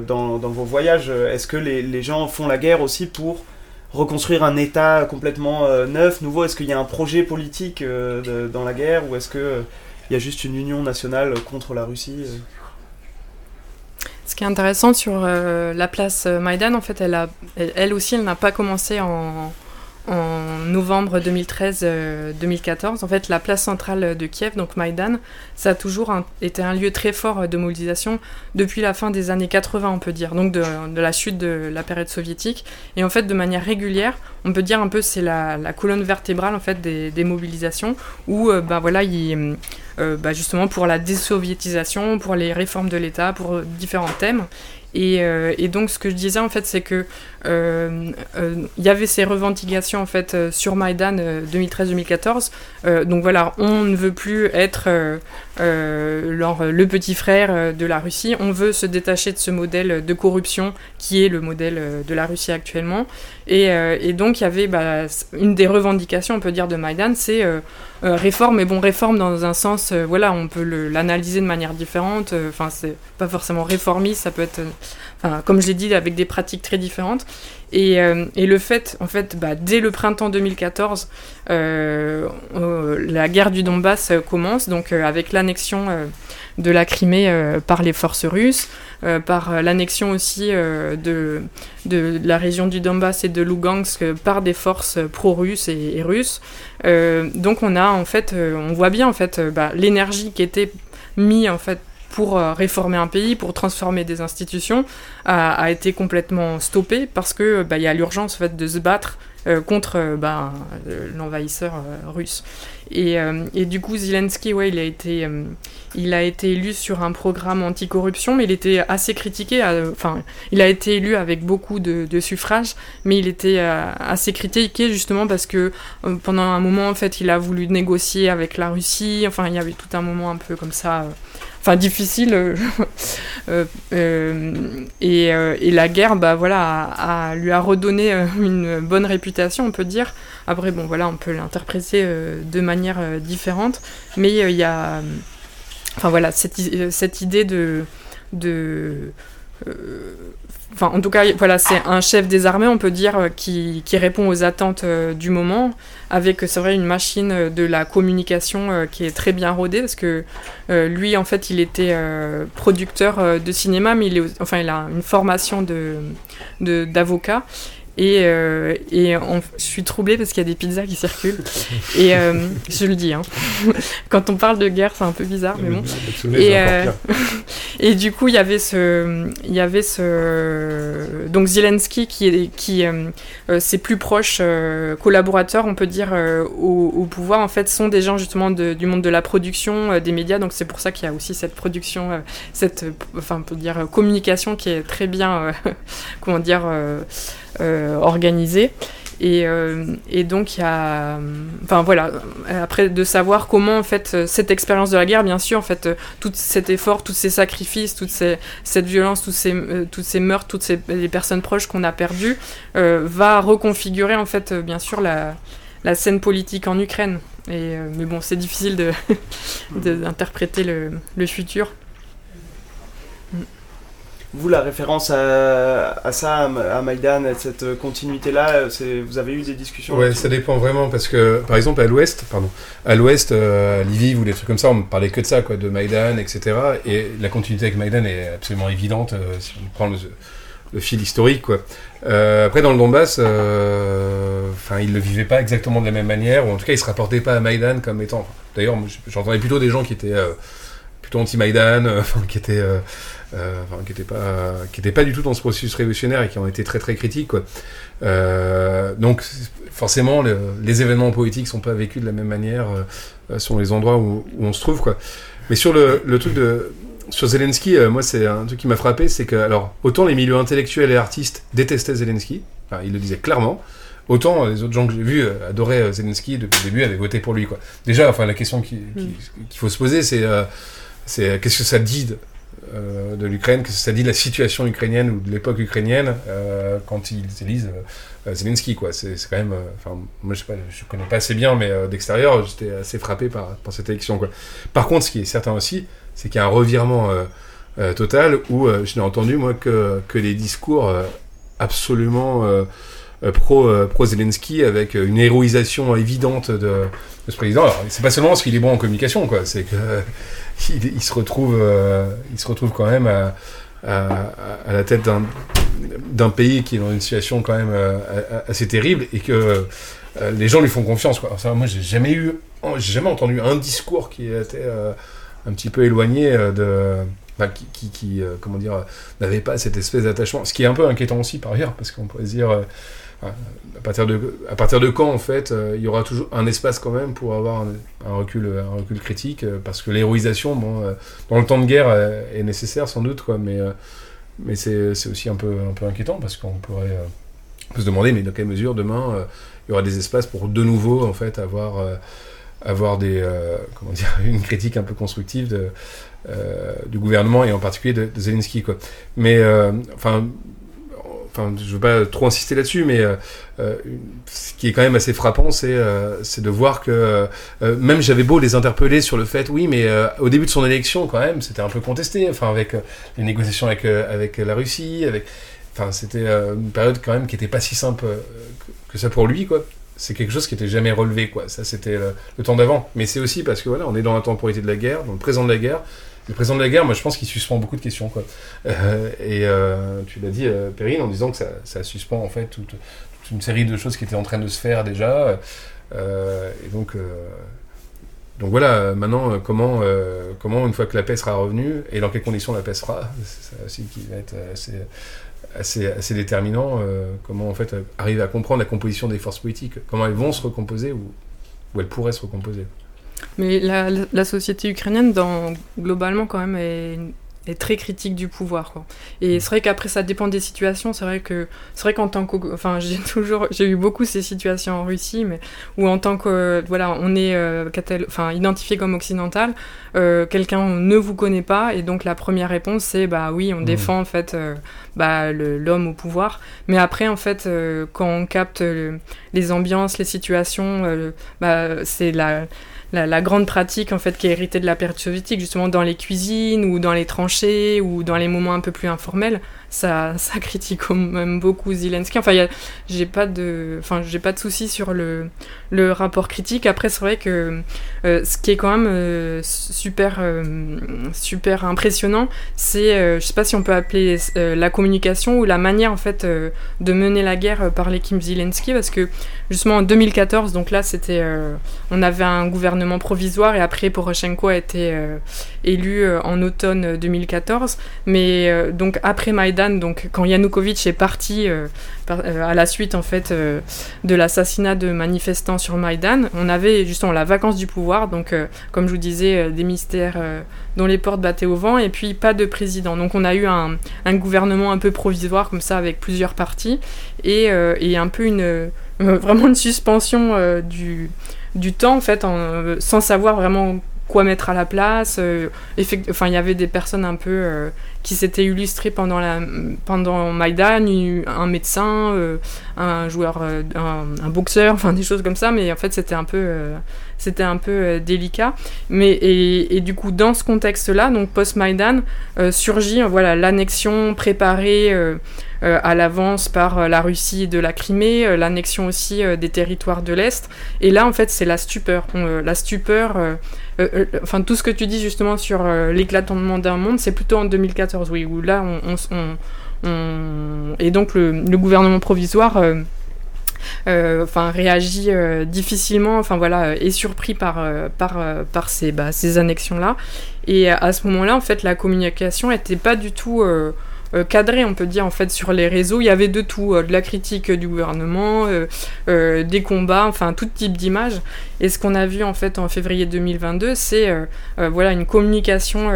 dans, vos voyages? Est-ce que les, gens font la guerre aussi pour reconstruire un État complètement neuf, nouveau? Est-ce qu'il y a un projet politique dans la guerre, ou est-ce qu'il il y a juste une union nationale contre la Russie ce qui est intéressant sur euh, la place Maïdan, en fait, elle, a, elle, aussi, elle n'a pas commencé en, en novembre 2013-2014. En fait, la place centrale de Kiev, donc Maïdan, ça a toujours été un lieu très fort de mobilisation depuis la fin des années 80, on peut dire, donc de, la chute de la période soviétique. Et en fait, de manière régulière, on peut dire un peu c'est la, colonne vertébrale en fait des, mobilisations où, euh, bah voilà, il, euh, bah, justement pour la désoviétisation, pour les réformes de l'État, pour différents thèmes. Euh, et, donc, ce que je disais, en fait, c'est que euh, euh, il y avait ces revendications, en fait, sur Maïdan 2013-2014. donc voilà, on ne veut plus être le petit frère de la Russie. On veut se détacher de ce modèle de corruption qui est le modèle de la Russie actuellement. Et, donc, il y avait bah, une des revendications, on peut dire, de Maïdan, c'est réforme, mais bon, réforme dans un sens, voilà, on peut l'analyser de manière différente. Enfin, c'est pas forcément réformiste, ça peut être comme je l'ai dit, avec des pratiques très différentes. Et, euh, le fait, en fait, bah, dès le printemps 2014, euh, la guerre du Donbass commence, donc euh, avec l'annexion de la Crimée par les forces russes, par l'annexion aussi de, de, la région du Donbass et de Lugansk par des forces pro-russes et, russes. donc on a en fait, on voit bien en fait bah, l'énergie qui était mise en fait pour euh, réformer un pays, pour transformer des institutions, a, été complètement stoppé parce que bah, y a l'urgence en fait, de se battre euh, contre euh, bah, l'envahisseur russe. Et, et, du coup, Zelensky, ouais, il a été, il a été élu sur un programme anticorruption, mais il était assez critiqué. Enfin, il a été élu avec beaucoup de, de suffrages, mais il était assez critiqué justement parce que pendant un moment, en fait, il a voulu négocier avec la Russie. Enfin, il y avait tout un moment un peu comme ça enfin difficile. Euh, euh, euh, et, la guerre, bah voilà, lui a redonné une bonne réputation, on peut dire. Après, bon, voilà, on peut l'interpréter de manière différente, mais il y a, voilà, cette, idée de, en tout cas, voilà, c'est un chef des armées, on peut dire, qui, répond aux attentes du moment avec, c'est vrai, une machine euh, de la communication euh, qui est très bien rodée, parce que euh, lui, en fait, il était producteur de cinéma, mais il, a une formation d'avocat. Et, euh, et je suis troublée parce qu'il y a des pizzas qui circulent. Et euh, je le dis, hein. quand on parle de guerre, c'est un peu bizarre, mais bon. Et, euh, et du coup, il y avait ce, il y avait ce, donc Zelensky qui est, qui, ses plus proches collaborateurs, on peut dire, au, pouvoir, en fait, sont des gens justement du monde de la production, des médias. Donc c'est pour ça qu'il y a aussi cette production, cette, enfin, on peut dire communication qui est très bien, comment dire. Euh, organisé Et, euh, et, donc, il y a. Enfin, voilà. Après, de savoir comment, en fait, cette expérience de la guerre, bien sûr, en fait, tout cet effort, tous ces sacrifices, toute cette violence, tous ces, euh, toutes ces meurtres, toutes ces, les personnes proches qu'on a perdues, va reconfigurer, en fait, bien sûr, la, la scène politique en Ukraine. Mais bon, c'est difficile d'interpréter le, le futur. Vous, la référence à, ça, à Maïdan, à cette continuité-là, vous avez eu des discussions Ouais, ça dépend vraiment parce que, par exemple, à l'ouest, pardon, à l'ouest, euh, Lviv ou des trucs comme ça, on ne parlait que de ça, quoi, de Maïdan, etc. Et la continuité avec Maïdan est absolument évidente euh, si on prend le, fil historique, quoi. Euh, après, dans le Donbass, euh, enfin, ils le vivaient pas exactement de la même manière, ou en tout cas, ils se rapportaient pas à Maïdan comme étant. D'ailleurs, j'entendais plutôt des gens qui étaient plutôt anti-Maïdan, enfin, qui étaient euh, qui n'étaient pas, qui pas du tout dans ce processus révolutionnaire et qui ont été très très critiques. Quoi. Euh, donc forcément, les événements politiques sont pas vécus de la même manière euh, sur les endroits où, on se trouve. Quoi. Mais sur le, le truc de sur Zelensky, moi c'est un truc qui m'a frappé, c'est que alors autant les milieux intellectuels et artistes détestaient Zelensky, enfin, ils le disaient clairement. Autant les autres gens que j'ai vus adoraient Zelensky depuis le début, avaient voté pour lui. Quoi. Déjà, enfin, la question qu'il faut se poser, c'est c'est qu'est-ce que ça dit euh, de l'Ukraine, que ça dit de la situation ukrainienne ou de l'époque ukrainienne euh, quand ils euh, Zelensky. Quoi? C'est, quand même. Enfin, moi, je ne connais pas assez bien, mais d'extérieur, j'étais assez frappé par, cette élection. Par contre, ce qui est certain aussi, c'est qu'il y a un revirement total où je n'ai entendu, moi, que, que les discours absolument. pro, pro Zelensky avec une héroïsation évidente de, de ce président. Alors, c'est pas seulement parce qu'il est bon en communication, quoi. C'est que il, se retrouve, euh, il se retrouve quand même à, la tête d'un pays qui est dans une situation quand même assez terrible et que les gens lui font confiance. Moi, j'ai jamais eu, j'ai jamais entendu un discours qui était un petit peu éloigné de qui, qui, comment dire, n'avait pas cette espèce d'attachement. Ce qui est un peu inquiétant aussi par ailleurs, parce qu'on pourrait se dire, à partir de, à partir de quand, en fait, euh, il y aura toujours un espace quand même pour avoir un, recul, un recul critique euh, Parce que l'héroïsation, bon, euh, dans le temps de guerre, est nécessaire sans doute, quoi, mais, mais c'est aussi un peu, un peu inquiétant parce qu'on pourrait se demander, mais dans quelle mesure demain il y aura des espaces pour de nouveau, en fait, avoir, avoir des, comment dire, une critique un peu constructive du gouvernement et en particulier de, de Zelensky, quoi. Mais, enfin enfin, je veux pas trop insister là-dessus, mais euh, euh, ce qui est quand même assez frappant, c'est euh, de voir que même j'avais beau les interpeller sur le fait, oui, mais au début de son élection, quand même, c'était un peu contesté, enfin, avec les négociations avec, avec la Russie, avec, enfin, c'était une période quand même qui était pas si simple que, ça pour lui, quoi. C'est quelque chose qui était jamais relevé, quoi. Ça, c'était le, le, temps d'avant. Mais c'est aussi parce que voilà, on est dans la temporalité de la guerre, dans le présent de la guerre le président de la guerre, moi je pense qu'il suspend beaucoup de questions. Euh, et euh, tu l'as dit, euh, Perrine, en disant que ça, suspend en fait toute, une série de choses qui étaient en train de se faire déjà. et donc, donc voilà, maintenant, comment, comment une fois que la paix sera revenue, et dans quelles conditions la paix sera, c'est ça aussi qui va être assez déterminant, comment en fait arriver à comprendre la composition des forces politiques, comment elles vont se recomposer ou, ou elles pourraient se recomposer. Mais la, la, société ukrainienne, dans, globalement, quand même, est, est très critique du pouvoir. Quoi. Et mm. c'est vrai qu'après, ça dépend des situations. C'est vrai que c'est vrai qu'en tant que, enfin, j'ai toujours, j'ai eu beaucoup ces situations en Russie, mais où en tant que, voilà, on est, euh, enfin, identifié comme occidental, euh, quelqu'un ne vous connaît pas, et donc la première réponse c'est, bah oui, on mm. défend en fait, euh, bah, l'homme au pouvoir. Mais après, en fait, euh, quand on capte les ambiances, les situations, bah, c'est la la, grande pratique en fait qui est héritée de la période soviétique, justement dans les cuisines ou dans les tranchées ou dans les moments un peu plus informels, ça, ça critique quand même beaucoup Zelensky. Enfin, j'ai pas de, enfin, j'ai pas de souci sur le, le rapport critique. Après, c'est vrai que euh, ce qui est quand même euh, super, euh, super impressionnant, c'est, je sais pas si on peut appeler la communication ou la manière en fait de mener la guerre par l'équipe Zelensky, parce que justement en 2014, donc là, c'était, on avait un gouvernement provisoire et après Poroshenko a été élu en automne 2014, mais donc après Maïdan, donc quand Yanukovych est parti euh, à la suite en fait euh, de l'assassinat de manifestants sur Maïdan. On avait justement la vacance du pouvoir, donc euh, comme je vous disais, des mystères dont les portes battaient au vent, et puis pas de président. Donc on a eu un, gouvernement un peu provisoire comme ça avec plusieurs partis et, un peu une vraiment une suspension du, du temps en fait, sans savoir vraiment quoi mettre à la place. enfin, il y avait des personnes un peu qui s'était illustré pendant, la, pendant Maïdan, un médecin, euh, un joueur, euh, un, boxeur, enfin des choses comme ça, mais en fait c'était un peu, euh, c'était un peu délicat. Mais, et, et, du coup, dans ce contexte-là, donc post-Maïdan, surgit voilà, l'annexion préparée à l'avance par la Russie de la Crimée, l'annexion aussi des territoires de l'Est. Et là, en fait, c'est la stupeur. la stupeur euh, euh, enfin tout ce que tu dis justement sur euh, l'éclatement d'un monde, c'est plutôt en 2014, oui, où là on, et donc le, gouvernement provisoire. enfin réagit difficilement, enfin voilà, est surpris par, par, par ces, bah, ces annexions-là. Et à ce moment-là, en fait, la communication n'était pas du tout euh, cadré, on peut dire, en fait, sur les réseaux. Il y avait de tout, euh, de la critique du gouvernement, euh, des combats, enfin, tout type d'images. Et ce qu'on a vu, en fait, en février 2022, c'est, voilà, une communication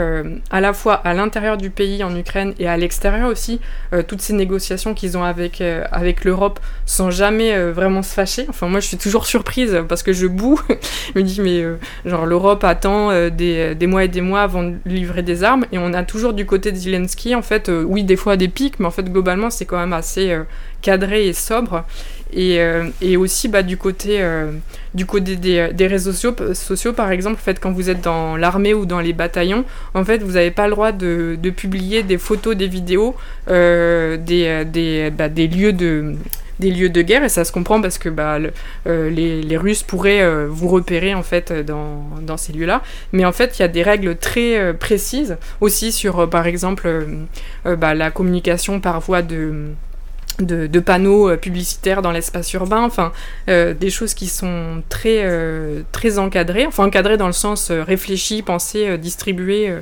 à la fois à l'intérieur du pays, en Ukraine, et à l'extérieur aussi. toutes ces négociations qu'ils ont avec, avec l'Europe sans jamais vraiment se fâcher. Enfin, moi, je suis toujours surprise parce que je boue. je me dis, mais genre, l'Europe attend des, des, mois et des mois avant de livrer des armes. Et on a toujours du côté de Zelensky, en fait, oui, des fois des pics, mais en fait, globalement, c'est quand même assez euh, cadré et sobre. Et, euh, et aussi, bah, du côté, euh, du côté des, réseaux sociaux, par exemple, en fait, quand vous êtes dans l'armée ou dans les bataillons, en fait, vous n'avez pas le droit de, publier des photos, des vidéos, bah, des lieux de des lieux de guerre et ça se comprend parce que bah, les, les, Russes pourraient vous repérer en fait dans, dans ces lieux-là. Mais en fait, il y a des règles très précises aussi sur, par exemple, bah, la communication par voie de de, panneaux euh, publicitaires dans l'espace urbain, enfin euh, des choses qui sont très, euh, très encadrées, enfin encadrées dans le sens réfléchi, pensé, distribué,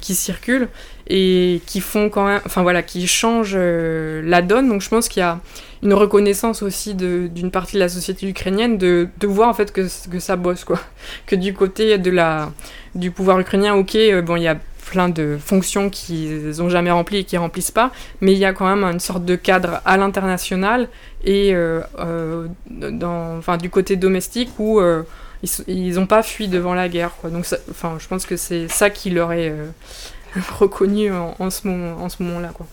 qui circulent et qui font quand même, enfin voilà, qui changent la donne. Donc je pense qu'il y a une reconnaissance aussi d'une partie de la société ukrainienne de, de voir en fait que, que ça bosse quoi, que du côté de la du pouvoir ukrainien, ok, bon il y a plein de fonctions qu'ils n'ont jamais remplies et qui remplissent pas, mais il y a quand même une sorte de cadre à l'international et euh, euh, dans, enfin, du côté domestique où euh, ils n'ont pas fui devant la guerre. Quoi. Donc, enfin, je pense que c'est ça qui leur est reconnu en, ce moment, en ce moment-là. Quoi.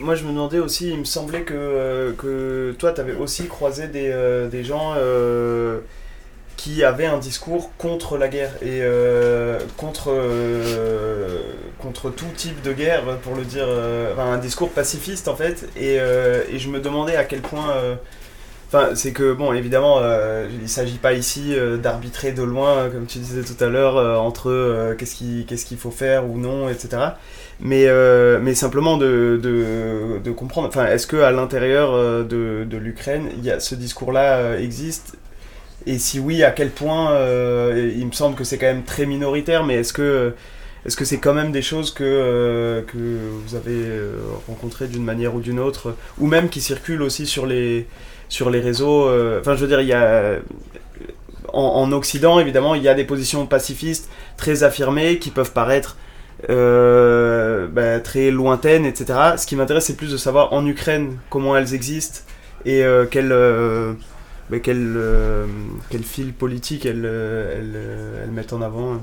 Moi, je me demandais aussi, il me semblait que, que toi, tu avais aussi croisé des, des gens qui avait un discours contre la guerre et euh, contre, euh, contre tout type de guerre, pour le dire, euh, un discours pacifiste en fait. Et, et, je me demandais à quel point. Enfin, c'est que, bon, évidemment, il ne s'agit pas ici d'arbitrer de loin, comme tu disais tout à l'heure, entre qu'est-ce qu'il qu'est-ce qu'il faut faire ou non, etc. Mais, mais simplement de, comprendre, enfin, est-ce qu'à l'intérieur de, de l'Ukraine, ce discours-là existe? Et si oui, à quel point euh, Il me semble que c'est quand même très minoritaire, mais est-ce que est-ce que c'est quand même des choses que, euh, que vous avez euh, rencontrées d'une manière ou d'une autre, ou même qui circulent aussi sur les, sur les réseaux Enfin, je veux dire, il y a, en, Occident, évidemment, il y a des positions pacifistes très affirmées qui peuvent paraître bah, très lointaines, etc. Ce qui m'intéresse, c'est plus de savoir en Ukraine comment elles existent et mais quel, euh, quel fil politique elles, elle, elle mettent en avant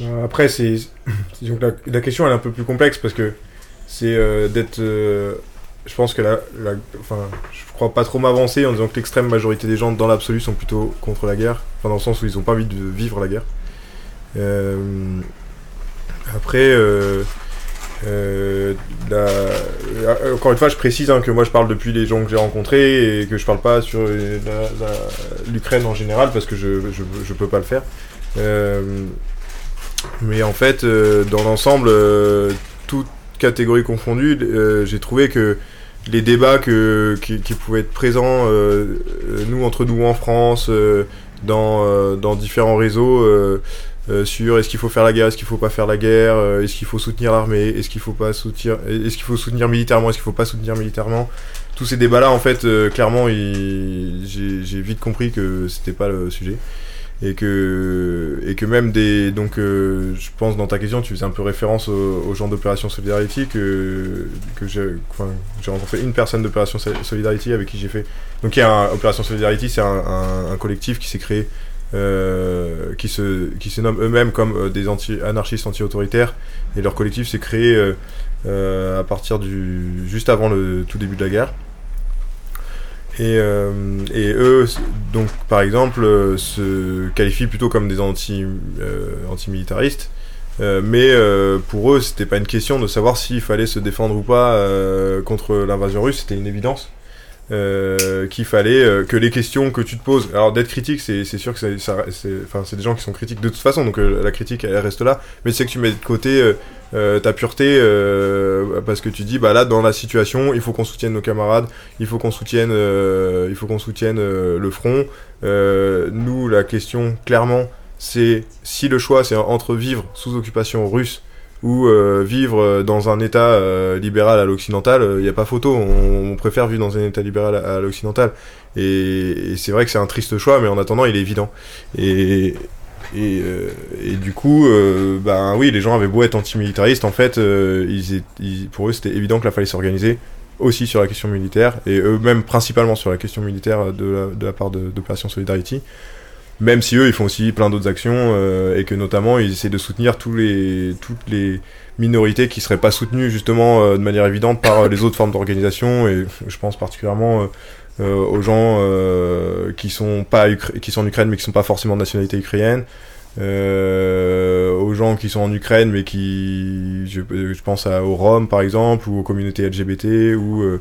euh, Après, c'est la, la, question elle est un peu plus complexe parce que c'est euh, d'être. je pense que la, la, enfin, je crois pas trop m'avancer en disant que l'extrême majorité des gens dans l'absolu sont plutôt contre la guerre, enfin, dans le sens où ils ont pas envie de vivre la guerre. Après, euh, euh, encore une fois, je précise hein, que moi je parle depuis les gens que j'ai rencontrés et que je parle pas sur l'Ukraine en général parce que je, je, je, peux pas le faire. Euh, mais en fait, dans l'ensemble, toute catégorie confondue, j'ai trouvé que les débats qui, pouvaient être présents, nous entre nous en France, dans différents réseaux, euh, sur est-ce qu'il faut faire la guerre, est-ce qu'il faut pas faire la guerre, euh, est-ce qu'il faut soutenir l'armée, est-ce qu'il faut pas soutenir, est-ce qu'il faut soutenir militairement, est-ce qu'il faut pas soutenir militairement. Tous ces débats-là, en fait, euh, clairement, j'ai vite compris que c'était pas le sujet et que et que même des donc je pense dans ta question tu faisais un peu référence au, au genre d'opération Solidarity que que j'ai enfin, rencontré une personne d'opération Solidarity avec qui j'ai fait donc il y a un, opération Solidarity c'est un, collectif qui s'est créé qui, se, qui se nomment eux-mêmes comme euh, des anarchistes anti-autoritaires. Et leur collectif s'est créé euh, à partir du juste avant le tout début de la guerre. Et, et eux, donc par exemple, se qualifient plutôt comme des anti, anti-militaristes. mais pour eux, c'était pas une question de savoir s'il fallait se défendre ou pas contre l'invasion russe, c'était une évidence. Euh, qu'il fallait euh, que les questions que tu te poses, alors d'être critique, c'est sûr que c'est des gens qui sont critiques de toute façon, donc euh, la critique elle reste là, mais c'est que tu mets de côté ta pureté parce que tu dis bah là dans la situation il faut qu'on soutienne nos camarades, il faut qu'on soutienne, il faut qu'on soutienne le front. nous la question clairement c'est si le choix c'est entre vivre sous occupation russe ou euh, vivre dans un État euh, libéral à l'occidental, il euh, n'y a pas photo. On, préfère vivre dans un État libéral à, l'occidental. Et, c'est vrai que c'est un triste choix, mais en attendant, il est évident. Et, et, et du coup, ben oui, les gens avaient beau être antimilitaristes, en fait, ils, pour eux, c'était évident que la fallait s'organiser aussi sur la question militaire, et eux-mêmes principalement sur la question militaire de la, de la part d'Opération Solidarity même si eux ils font aussi plein d'autres actions euh, et que notamment ils essaient de soutenir tous les, toutes les minorités qui seraient pas soutenues justement euh, de manière évidente par euh, les autres formes d'organisation. Et je pense particulièrement aux gens qui sont pas qui sont en Ukraine mais qui sont pas forcément de nationalité ukrainienne. Euh, aux gens qui sont en Ukraine, mais qui, je, je pense à, aux Roms par exemple, ou aux communautés LGBT, ou euh,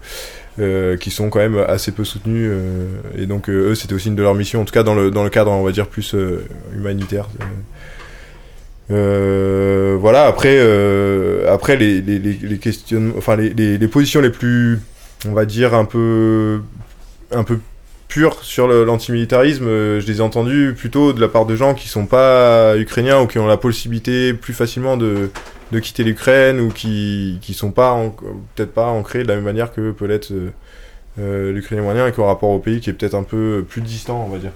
euh, qui sont quand même assez peu soutenus. euh, et donc euh, eux, c'était aussi une de leurs missions, en tout cas dans le, dans le cadre, on va dire, plus humanitaire. Voilà, après, après les, les, questions, enfin les, les, positions les plus, on va dire, un peu, un peu pures sur l'antimilitarisme, je les ai entendus plutôt de la part de gens qui sont pas ukrainiens ou qui ont la possibilité plus facilement de, de quitter l'Ukraine ou qui, qui sont pas, peut-être pas ancrés de la même manière que peut l'être euh, euh, l'Ukrainien moyen et un rapport au pays qui est peut-être un peu plus distant, on va dire.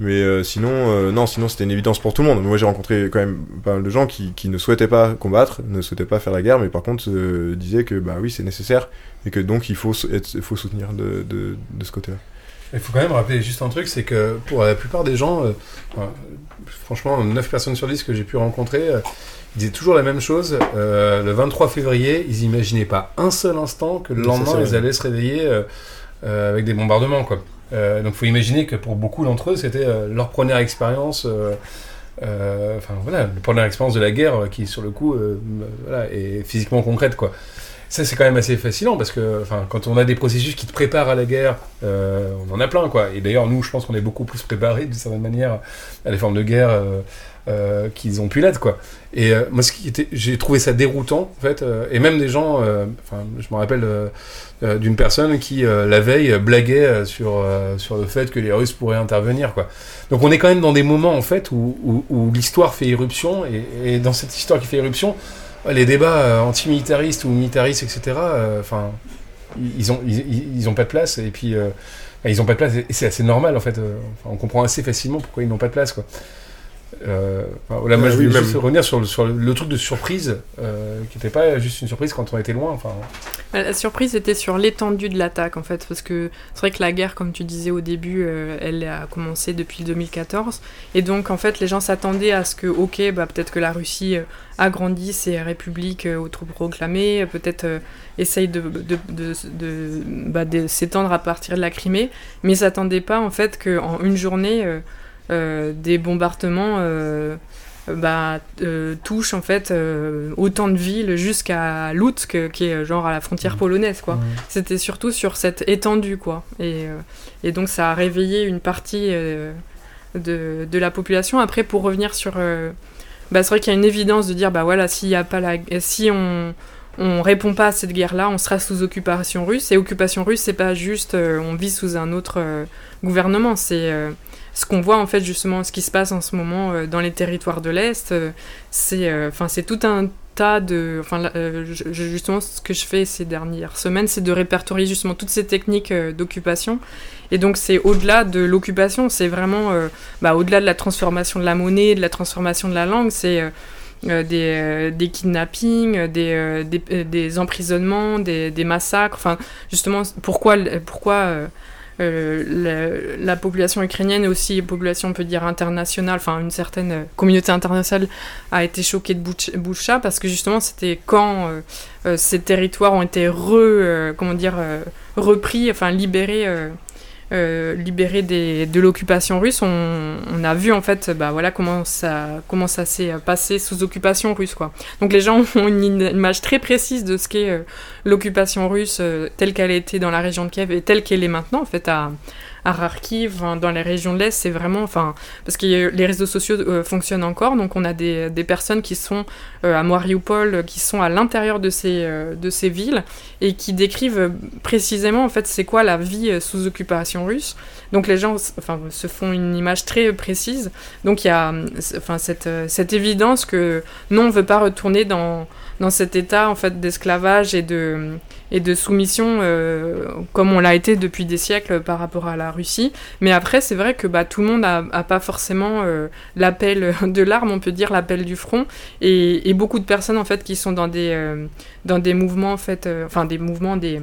Mais euh, sinon, euh, non, sinon c'était une évidence pour tout le monde. Moi j'ai rencontré quand même pas mal de gens qui, qui ne souhaitaient pas combattre, ne souhaitaient pas faire la guerre, mais par contre euh, disaient que bah oui c'est nécessaire et que donc il faut, être, faut soutenir de, de, de ce côté-là. Il faut quand même rappeler juste un truc, c'est que pour la plupart des gens, euh, franchement, 9 personnes sur 10 que j'ai pu rencontrer, euh, ils disaient toujours la même chose. Euh, le 23 février, ils imaginaient pas un seul instant que le lendemain, ils allaient se réveiller euh, euh, avec des bombardements. Quoi. Euh, donc il faut imaginer que pour beaucoup d'entre eux, c'était euh, leur première expérience. Enfin voilà, la première expérience de la guerre qui, sur le coup, voilà, est physiquement concrète. Quoi. Ça, c'est quand même assez fascinant parce que enfin, quand on a des processus qui te préparent à la guerre, on en a plein. Quoi. Et d'ailleurs, nous, je pense qu'on est beaucoup plus préparés d'une certaine manière à des formes de guerre euh, qu'ils ont pu l'être. Quoi. Et euh, moi, ce qui était, j'ai trouvé ça déroutant, en fait. euh, et même des gens, enfin, je me rappelle d'une personne qui, la veille, blaguait sur, sur le fait que les Russes pourraient intervenir. Quoi. Donc on est quand même dans des moments, en fait, où, où, l'histoire fait irruption. Et, dans cette histoire qui fait irruption, les débats antimilitaristes ou militaristes, etc., enfin, ils, ont, ils, ont pas de place. Et puis, ils ont pas de place. Et c'est assez normal, en fait. on comprend assez facilement pourquoi ils n'ont pas de place, quoi. Euh, enfin, moi, Euh, je oui, voulais même. juste revenir sur le, sur le, le truc de surprise, euh, qui n'était pas juste une surprise quand on était loin. Enfin, Bah, La surprise était sur l'étendue de l'attaque en fait, parce que c'est vrai que la guerre, comme tu disais au début, euh, elle a commencé depuis 2014, et donc en fait les gens s'attendaient à ce que, ok, bah, peut-être que la Russie euh, agrandit ses républiques autoproclamées, peut-être euh, essaye de, de, de, de- bah, de s'étendre à partir de la Crimée, mais ils s'attendaient pas en fait qu'en une journée, des bombardements... euh, bah, euh, touchent en fait euh, autant de villes jusqu'à Lutsk, qui est genre à la frontière polonaise, quoi. C'était surtout sur cette étendue, quoi. Et, euh, et donc ça a réveillé une partie euh, de, de la population. Après, pour revenir sur... euh, bah, c'est vrai qu'il y a une évidence de dire, bah voilà, s'il y a pas la... Si on... On répond pas à cette guerre-là, on sera sous occupation russe. Et occupation russe, c'est pas juste euh, on vit sous un autre euh, gouvernement. C'est euh, ce qu'on voit en fait justement, ce qui se passe en ce moment euh, dans les territoires de l'est. euh, c'est, euh, enfin, c'est tout un tas de, enfin, justement, ce que je fais ces dernières semaines, c'est de répertorier justement toutes ces techniques d'occupation. Et donc, c'est au-delà de l'occupation, c'est vraiment, bah, au-delà de la transformation de la monnaie, de la transformation de la langue, c'est des, kidnappings, des, des, emprisonnements, des massacres. Enfin, justement, pourquoi, pourquoi euh, la, la population ukrainienne et aussi la population, on peut dire, internationale, enfin, une certaine euh, communauté internationale a été choquée de Bouch- Boucha parce que justement, c'était quand euh, ces territoires ont été re, comment dire, repris, enfin, libérés. Euh, euh, libérés des, de l'occupation russe, on, a vu en fait bah, voilà, comment ça, comment ça s'est passé sous occupation russe. Quoi. Donc les gens ont une image très précise de ce qu'est euh, l'occupation russe euh, telle qu'elle été dans la région de Kiev et telle qu'elle est maintenant en fait à, à Kharkiv, dans les régions de l'Est, c'est vraiment, enfin, parce que les réseaux sociaux euh, fonctionnent encore, donc on a des, des personnes qui sont euh, à Mariupol, qui sont à l'intérieur de ces, euh, de ces villes et qui décrivent précisément en fait c'est quoi la vie sous occupation russe. Donc les gens, enfin, se font une image très précise. Donc il y a, enfin, cette, cette évidence que non, on veut pas retourner dans dans cet état en fait d'esclavage et de et de soumission euh, comme on l'a été depuis des siècles par rapport à la Russie. Mais après, c'est vrai que bah, tout le monde a, a pas forcément euh, l'appel de l'arme, on peut dire l'appel du front, et, beaucoup de personnes en fait qui sont dans des euh, dans des mouvements en fait, euh, enfin des mouvements des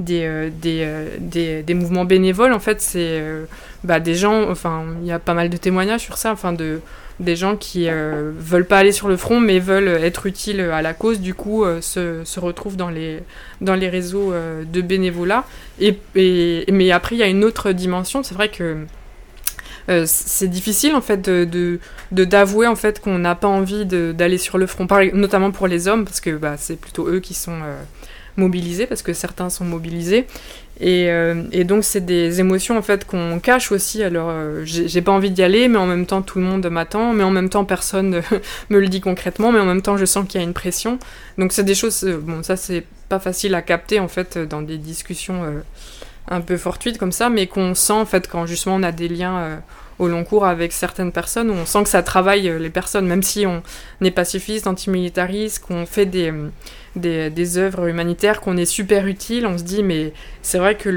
des, euh, des, euh, des, mouvements bénévoles en fait, c'est euh, bah, des gens, enfin il y a pas mal de témoignages sur ça, enfin de des gens qui euh, veulent pas aller sur le front mais veulent être utiles à la cause, du coup euh, se, retrouvent dans les, réseaux euh, de bénévolat. Et, et- mais après, il y a une autre dimension, c'est vrai que c'est difficile de d'avouer qu'on n'a pas envie d'aller sur le front, notamment pour les hommes parce que bah, c'est plutôt eux qui sont mobilisés parce que certains sont mobilisés et, euh, et donc c'est des émotions en fait qu'on cache aussi. Alors j'ai pas envie d'y aller, mais en même temps tout le monde m'attend, mais en même temps personne me le dit concrètement, mais en même temps je sens qu'il y a une pression. Donc c'est des choses, bon ça c'est pas facile à capter en fait dans des discussions un peu fortuites comme ça, mais qu'on sent en fait quand justement on a des liens au long cours avec certaines personnes où on sent que ça travaille euh, les personnes, même si on est pacifiste, antimilitariste, qu'on fait des, des, des, œuvres humanitaires, qu'on est super utile, on se dit mais c'est vrai que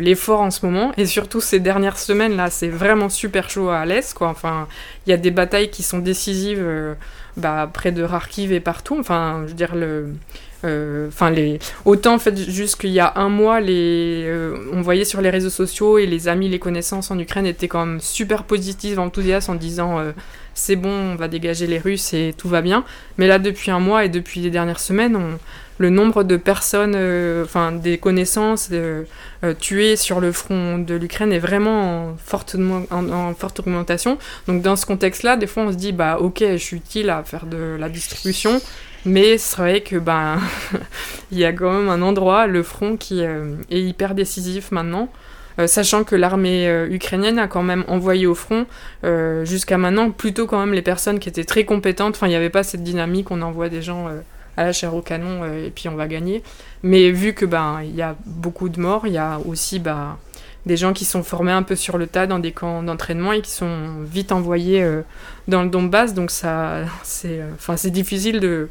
l'effort en ce moment, et surtout ces dernières semaines là, c'est vraiment super chaud à l'Est, quoi. Enfin, il y a des batailles qui sont décisives euh, bah, près de Kharkiv et partout. Enfin, je le, euh, enfin, les... autant en fait, jusqu'il y a un mois. Euh, on voyait sur les réseaux sociaux et les amis, les connaissances en Ukraine étaient quand même super positifs, enthousiastes en disant euh, c'est bon, on va dégager les Russes et tout va bien. Mais là, depuis un mois et depuis les dernières semaines, le nombre de personnes, enfin des connaissances tuées sur le front de l'Ukraine est vraiment en forte, en forte augmentation. Donc dans ce contexte-là, des fois on se dit bah ok, je suis utile à faire de la distribution. Mais c'est vrai que ben il y a quand même un endroit, le front, qui euh, est hyper décisif maintenant. Euh, sachant que l'armée euh, ukrainienne a quand même envoyé au front jusqu'à maintenant plutôt quand même les personnes qui étaient très compétentes. Enfin, il n'y avait pas cette dynamique, on envoie des gens à la chair au canon et puis on va gagner. Mais vu que ben il y a beaucoup de morts, il y a aussi ben, des gens qui sont formés un peu sur le tas dans des camps d'entraînement et qui sont vite envoyés dans le Donbass. Donc ça, c'est, enfin c'est difficile de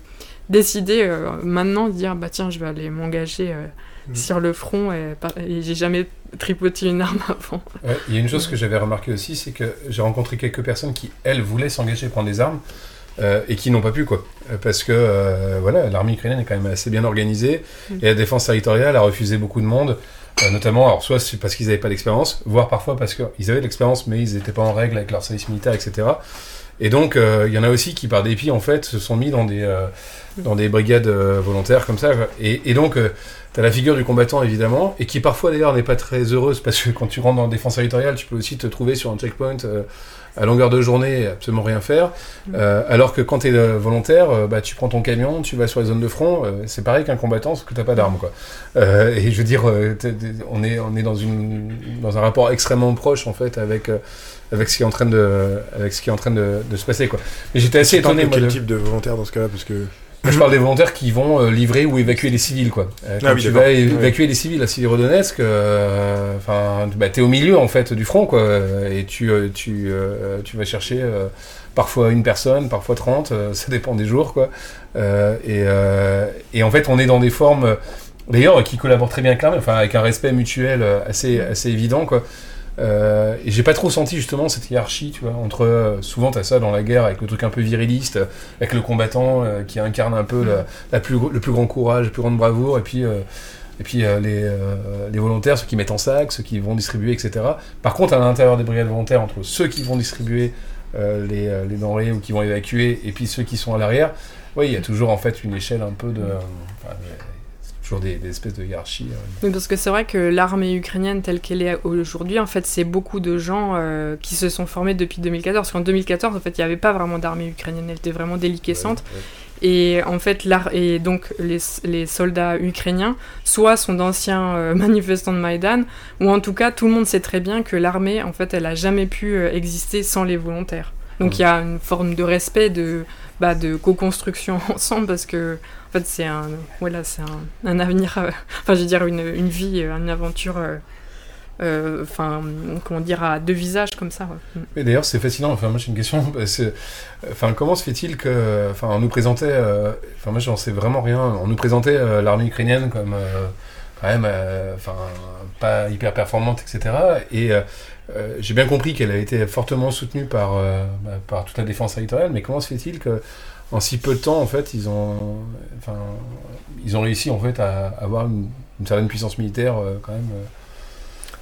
décider euh, maintenant de dire bah tiens je vais aller m'engager euh, mm. sur le front et, j'ai jamais tripoté une arme avant. Il y a une chose que j'avais remarqué aussi, c'est que j'ai rencontré quelques personnes qui elles voulaient s'engager prendre des armes. Euh, et qui n'ont pas pu quoi parce que voilà l'armée ukrainienne est quand même assez bien organisée mm. et la défense territoriale a refusé beaucoup de monde notamment alors soit c'est parce qu'ils n'avaient pas d'expérience voire parfois parce qu'ils avaient de l'expérience mais ils n'étaient pas en règle avec leur service militaire etc et donc il y en a aussi qui par dépit en fait se sont mis dans des dans des brigades euh, volontaires comme ça. Et, donc, euh, tu as la figure du combattant, évidemment, et qui parfois d'ailleurs n'est pas très heureuse, parce que quand tu rentres dans la défense territoriale, tu peux aussi te trouver sur un checkpoint euh, à longueur de journée et absolument rien faire. Mm. alors que quand tu es volontaire, bah, tu prends ton camion, tu vas sur les zones de front, c'est pareil qu'un combattant, sauf que tu pas d'armes. Quoi. et je veux dire, on est, on est dans, une, dans un rapport extrêmement proche, en fait, avec avec ce qui est en train de, avec ce qui est en train de, de se passer quoi. Mais j'étais assez étonné. quel type de volontaire dans ce cas-là parce que je parle des volontaires qui vont euh, livrer ou évacuer les civils, quoi. Euh, ah tu vas évacuer les civils à Sirodonetsk, euh, enfin, bah, t'es au milieu en fait du front, quoi, et tu, tu, tu vas chercher parfois une personne, parfois 30, ça dépend des jours, quoi. et, et en fait, on est dans des formes, d'ailleurs, qui collaborent très bien avec l'armée, enfin, avec un respect mutuel assez, assez évident, quoi. Euh, et j'ai pas trop senti justement cette hiérarchie, tu vois, entre euh, souvent t'as ça dans la guerre avec le truc un peu viriliste, avec le combattant euh, qui incarne un peu la, plus, le plus grand courage, la plus grande bravoure, et puis et puis les, les, volontaires, ceux qui mettent en sac, ceux qui vont distribuer, etc. Par contre, à l'intérieur des brigades volontaires, entre ceux qui vont distribuer les, les, denrées ou qui vont évacuer, et puis ceux qui sont à l'arrière, oui, il y a toujours en fait une échelle un peu de des, espèces de hiérarchies. Euh. Oui, parce que c'est vrai que l'armée ukrainienne telle qu'elle est aujourd'hui, en fait, c'est beaucoup de gens euh, qui se sont formés depuis 2014. Parce qu'en 2014, en fait, il n'y avait pas vraiment d'armée ukrainienne, elle était vraiment déliquescente. Et en fait, et donc les, les, soldats ukrainiens, soit sont d'anciens euh, manifestants de Maïdan, ou en tout cas, tout le monde sait très bien que l'armée, en fait, elle a jamais pu exister sans les volontaires. Donc il y a une forme de respect, de, bah, de co-construction ensemble, parce que en fait, c'est un, voilà, un, un, avenir, euh, enfin, je veux dire, une, une vie, euh, une aventure, euh, enfin, comment dire, à deux visages comme ça. Mais d'ailleurs, c'est fascinant. Enfin, moi, j'ai une question. Enfin, comment se fait-il que, enfin, on nous présentait, enfin, moi, j'en sais vraiment rien. On nous présentait l'armée ukrainienne comme quand même, enfin, pas hyper performante, etc. Et j'ai bien compris qu'elle a été fortement soutenue par, bah, par toute la défense territoriale, mais comment se fait-il que en si peu de temps, en fait, ils ont, ils ont réussi en fait à avoir une, certaine puissance militaire euh, quand même. Euh.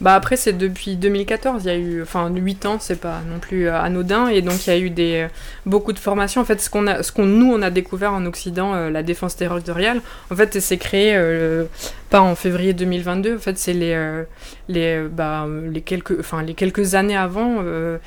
Bah après c'est depuis 2014, il y a eu enfin 8 ans, c'est pas non plus euh, anodin et donc il y a eu des beaucoup de formations en fait ce qu'on a ce qu'on nous on a découvert en occident la défense territoriale en fait c'est créé pas en février 2022. En fait, c'est les, euh, les, bah, les, quelques, enfin, les quelques années avant. Euh,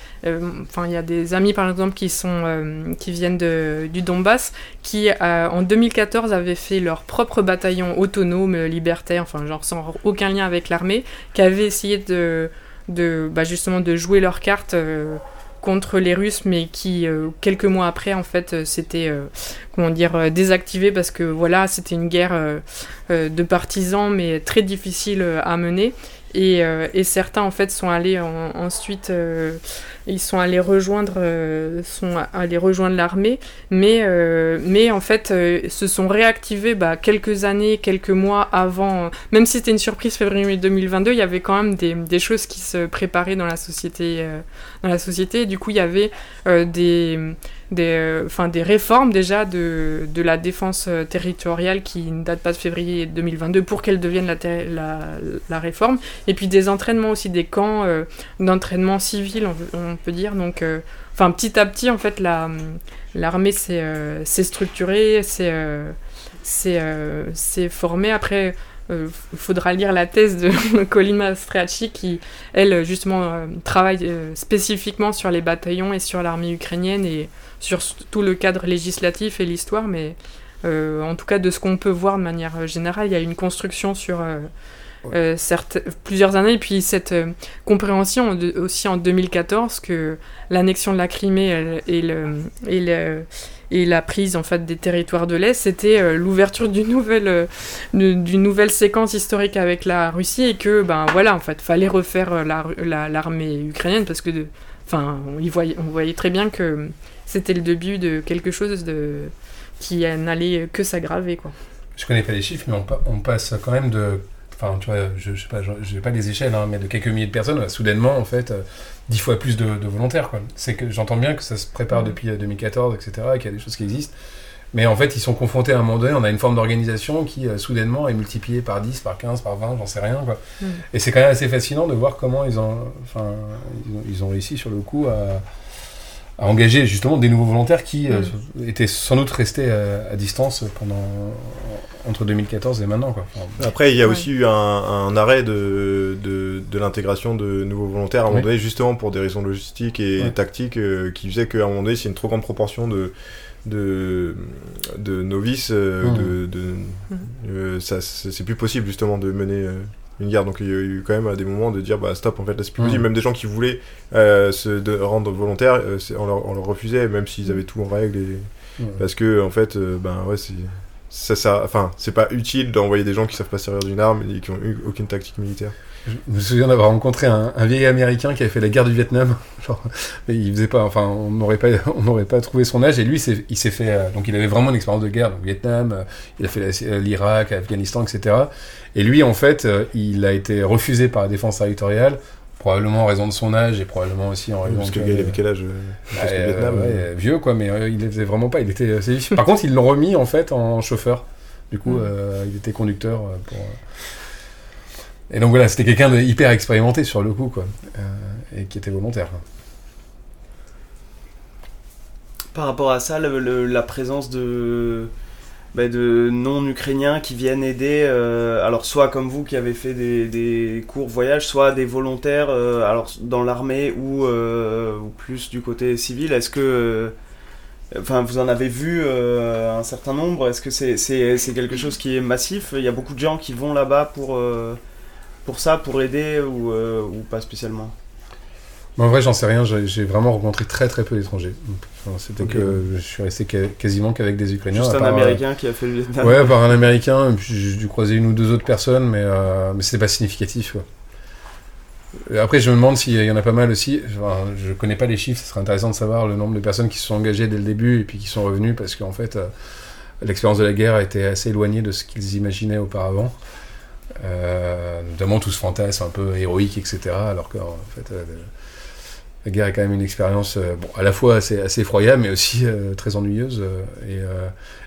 enfin, il y a des amis, par exemple, qui, sont, qui viennent de, du Donbass, qui, en 2014, avaient fait leur propre bataillon autonome, libertaire, enfin, genre sans aucun lien avec l'armée, qui avaient essayé de, de bah, justement de jouer leurs cartes contre les Russes, mais qui euh, quelques mois après en fait euh, c'était euh, comment dire désactivé parce que voilà c'était une guerre de partisans mais très difficile à mener. Et, certains en fait sont allés ensuite ils sont allés rejoindre, euh, sont allés rejoindre l'armée, mais, euh, mais en fait euh, se sont réactivés bah, quelques années, quelques mois avant. Même si c'était une surprise février 2022, il y avait quand même des, des choses qui se préparaient dans la société. dans la société. du coup, il y avait des des, des réformes déjà de, de la défense territoriale qui ne date pas de février 2022 pour qu'elle devienne la, la, la, réforme. Et puis des entraînements aussi, des camps d'entraînement civil, peut dire. Donc, euh, enfin, petit à petit, en fait, la, l'armée s'est, euh, structurée, euh, s'est, formée. Après, il faudra lire la thèse de Colin Stracci qui, elle, justement, travaille spécifiquement sur les bataillons et sur l'armée ukrainienne et sur tout le cadre législatif et l'histoire. Mais en tout cas, de ce qu'on peut voir de manière générale, il y a une construction sur euh, certes, plusieurs années, et puis cette euh, compréhension aussi en 2014 que l'annexion de la Crimée et, le, et, la prise en fait des territoires de l'Est, c'était euh, l'ouverture d'une nouvelle, nouvelle séquence historique avec la Russie et que ben voilà en fait fallait refaire l'armée la, ukrainienne parce que enfin on, voyait, on voyait très bien que c'était le début de quelque chose de qui n'allait que s'aggraver quoi. Je connais pas les chiffres, mais on passe quand même de enfin, tu vois, je, je sais pas, je, pas les échelles, hein, mais de quelques milliers de personnes, soudainement, en fait, euh, dix fois plus de, volontaires, quoi. C'est que j'entends bien que ça se prépare depuis 2014, etc., qu'il y a des choses qui existent. Mais en fait, ils sont confrontés à un moment donné, on a une forme d'organisation qui, euh, soudainement, est multipliée par 10, par 15, par 20, j'en sais rien, quoi. Mm. Et c'est quand même assez fascinant de voir comment ils ont, enfin, ils ont réussi sur le coup à à engager justement des nouveaux volontaires qui euh, mm. étaient sans doute restés à, distance pendant entre 2014 et maintenant. Quoi. Après, il y a aussi eu un, arrêt de, de, l'intégration de nouveaux volontaires à un moment donné, justement pour des raisons logistiques et tactiques, euh, qui faisait qu'à un moment donné, c'est une trop grande proportion de, de, de novices, euh, mm. de, ça, c'est plus possible justement de mener une guerre. Donc il y a eu quand même des moments de dire bah stop, en fait là c'est plus possible. Même des gens qui voulaient euh, se rendre volontaires, euh, on, leur, on, leur, refusait, même s'ils avaient tout en règle. Et... Parce que en fait, euh, ben ouais, c'est. Ça, ça, enfin, c'est pas utile d'envoyer des gens qui savent pas servir d'une arme et qui ont eu aucune tactique militaire. Je me souviens d'avoir rencontré un, vieil américain qui avait fait la guerre du Vietnam. Genre, mais il faisait pas, enfin, on n'aurait pas, on n'aurait pas trouvé son âge. Et lui, il s'est fait, euh, donc il avait vraiment une expérience de guerre, donc Vietnam, euh, il a fait euh, l'Irak, l'Afghanistan, etc. Et lui, en fait, il a été refusé par la défense territoriale, probablement en raison de son âge et probablement aussi en raison. Parce que le gars, il avait quel âge bah, Vietnam, Vieux, quoi, mais il faisait vraiment pas. Il était Par contre, ils l'ont remis en fait en chauffeur. Du coup, mm. il était conducteur pour. Et donc voilà, c'était quelqu'un de hyper expérimenté sur le coup, quoi, euh, et qui était volontaire. Par rapport à ça, la présence de, bah, de non-ukrainiens qui viennent aider, euh, alors soit comme vous qui avez fait des, courts voyages, soit des volontaires, euh, alors dans l'armée ou, ou, plus du côté civil, est-ce que Enfin, vous en avez vu un certain nombre? Est-ce que c'est quelque chose qui est massif? Il y a beaucoup de gens qui vont là-bas pour, pour ça, pour aider ou, euh, ou pas spécialement? En vrai, j'en sais rien. J'ai vraiment rencontré très très peu d'étrangers. C'était que je suis resté quasiment qu'avec des Ukrainiens. Juste un Américain qui a fait le Vietnam. Ouais, par un Américain. J'ai dû croiser une ou deux autres personnes, mais, euh, mais c'était pas significatif. Après, je me demande s'il y en a pas mal aussi. Enfin, je connais pas les chiffres, ce serait intéressant de savoir le nombre de personnes qui se sont engagées dès le début et puis qui sont revenues parce qu'en fait, euh, l'expérience de la guerre a été assez éloignée de ce qu'ils imaginaient auparavant. Euh, notamment tout ce fantasme un peu héroïque, etc. Alors qu'en fait, euh, la guerre est quand même une expérience euh, bon, à la fois assez, assez effroyable, mais aussi très ennuyeuse. et,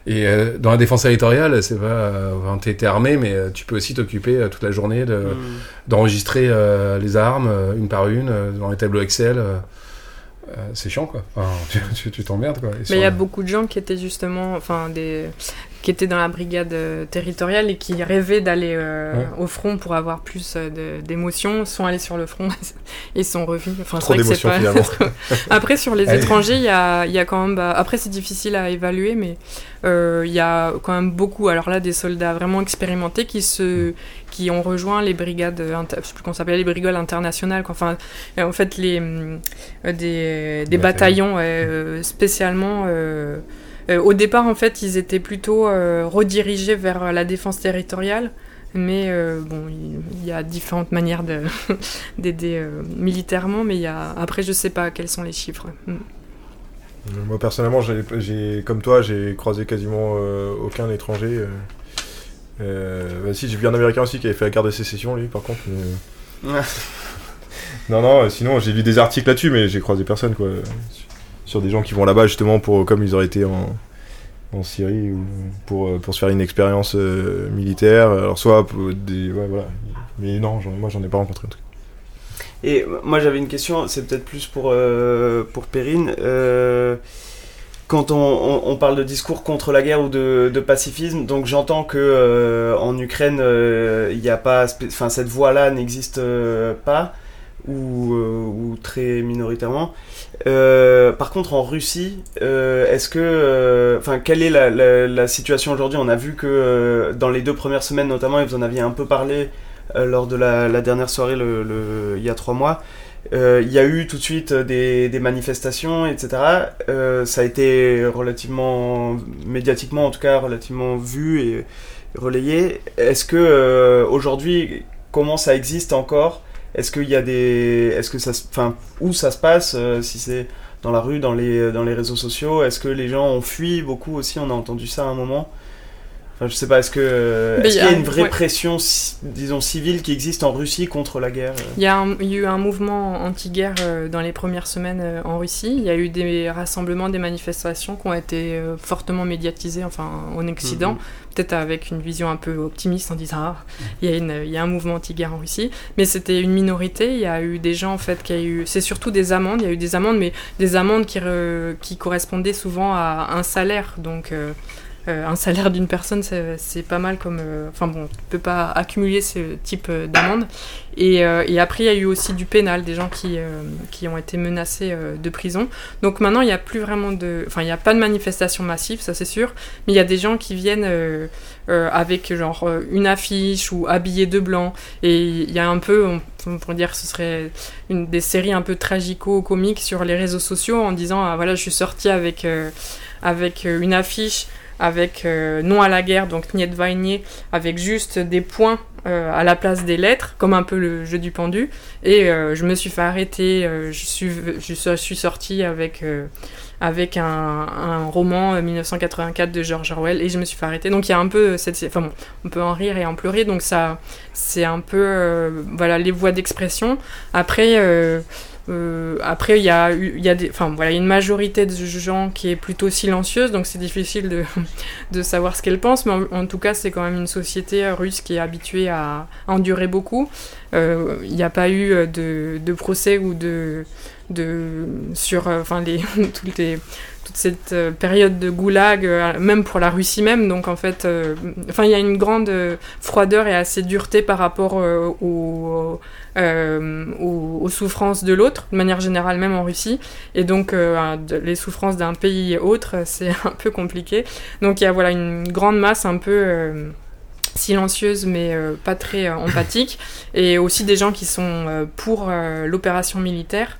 et dans la défense territoriale, c'est pas, enfin, t'es armé, mais tu peux aussi t'occuper toute la journée de, mm. d'enregistrer les armes une par une dans les tableaux Excel. c'est chiant quoi. tu, t'emmerdes quoi. mais il y a beaucoup de gens qui étaient justement, enfin des qui était dans la brigade territoriale et qui rêvaient d'aller au front pour avoir plus d'émotions, sont allés sur le front et sont revenus. Enfin, Trop d'émotions finalement. après, sur les étrangers, il y a, y a, quand même. Bah, après, c'est difficile à évaluer, mais il y a quand même beaucoup. Alors là, des soldats vraiment expérimentés qui se qui ont rejoint les brigades, je sais plus comment s'appelle, les brigades internationales. Enfin, en fait, les des, des bataillons spécialement euh, au départ, en fait, ils étaient plutôt euh, redirigés vers la défense territoriale. Mais euh, bon, il y, a différentes manières d'aider militairement, mais il y a... après, je sais pas quels sont les chiffres. Mm. Moi, personnellement, j'ai, comme toi, j'ai croisé quasiment aucun étranger. Bah, si, j'ai vu un Américain aussi qui avait fait la guerre de sécession, lui, par contre. non, non, sinon, j'ai lu des articles là-dessus, mais j'ai croisé personne, quoi sur des gens qui vont là-bas justement pour comme ils auraient été en, Syrie ou pour, euh, pour se faire une expérience euh, militaire. Alors soit des voilà. Mais non, moi j'en ai pas rencontré en tout cas. Et moi j'avais une question, c'est peut-être plus pour euh, pour Perrine. quand on, on, parle de discours contre la guerre ou de, de pacifisme, donc j'entends que en Ukraine, il n'y a pas, enfin cette voie-là n'existe pas ou, ou très minoritairement. Euh, par contre, en Russie, euh, est-ce que, euh, enfin, quelle est la, situation aujourd'hui? On a vu que dans les deux premières semaines, notamment, et vous en aviez un peu parlé lors de la, dernière soirée, il y a trois mois. Il y a eu tout de suite des, manifestations, etc. ça a été relativement médiatiquement, en tout cas, relativement vu et relayé. Est-ce que aujourd'hui, comment ça existe encore? Est-ce qu'il y a des. Est-ce que ça Enfin, où ça se passe euh, Si c'est dans la rue, dans les, dans les réseaux sociaux? Est-ce que les gens ont fui beaucoup aussi? On a entendu ça à un moment. Enfin, je sais pas, est-ce que euh, qu'il y a une vraie pression, disons, civile qui existe en Russie contre la guerre euh il y, a eu un mouvement anti-guerre dans les premières semaines en Russie. Il y a eu des rassemblements, des manifestations qui ont été fortement médiatisées, enfin, en Occident. Mhm peut-être avec une vision un peu optimiste en disant ah, il y, y, a un mouvement anti-guerre en Russie. Mais c'était une minorité. Il y a eu des gens, en fait, qui a eu. C'est surtout des amendes. Il y a eu des amendes, mais des amendes qui, qui correspondaient souvent à un salaire. Donc. Euh, euh, un salaire d'une personne, c'est pas mal comme. Euh, enfin bon, tu peux pas accumuler ce type d'amende. Et, après, il y a eu aussi du pénal, des gens qui, qui ont été menacés de prison. Donc maintenant, il n'y a plus vraiment de. Enfin, il n'y a pas de manifestation massive, ça c'est sûr, mais il y a des gens qui viennent avec genre une affiche ou habillés de blanc. Et il y a un peu, on, pourrait dire, ce serait une des séries un peu tragico-comiques sur les réseaux sociaux en disant ah, voilà, je suis sorti avec, avec une affiche avec euh, non à la guerre, donc Niet Vajnier, avec juste des points euh, à la place des lettres, comme un peu le jeu du pendu. Et euh, je me suis fait arrêter, je, suis, je suis sortie avec, avec un, un, roman 1984 de George Orwell et je me suis fait arrêter. Donc il y a un peu cette. Enfin bon, on peut en rire et en pleurer, donc ça, c'est un peu. voilà, les voies d'expression. Après. Euh, après, il y a, une majorité de gens qui est plutôt silencieuse, donc c'est difficile de, savoir ce qu'elle pense, mais en, tout cas, c'est quand même une société russe qui est habituée à endurer beaucoup. Euh, il n'y a pas eu de, de, procès ou de, sur euh, enfin toutes les cette période de goulag même pour la Russie même donc en fait enfin il y a une grande froideur et assez dureté par rapport aux euh, souffrances de l'autre, de manière générale même en Russie. Et donc euh, les souffrances d'un pays autre, c'est un peu compliqué. Donc il y a voilà, une grande masse un peu euh, silencieuse mais pas très empathique et aussi des gens qui sont pour l'opération militaire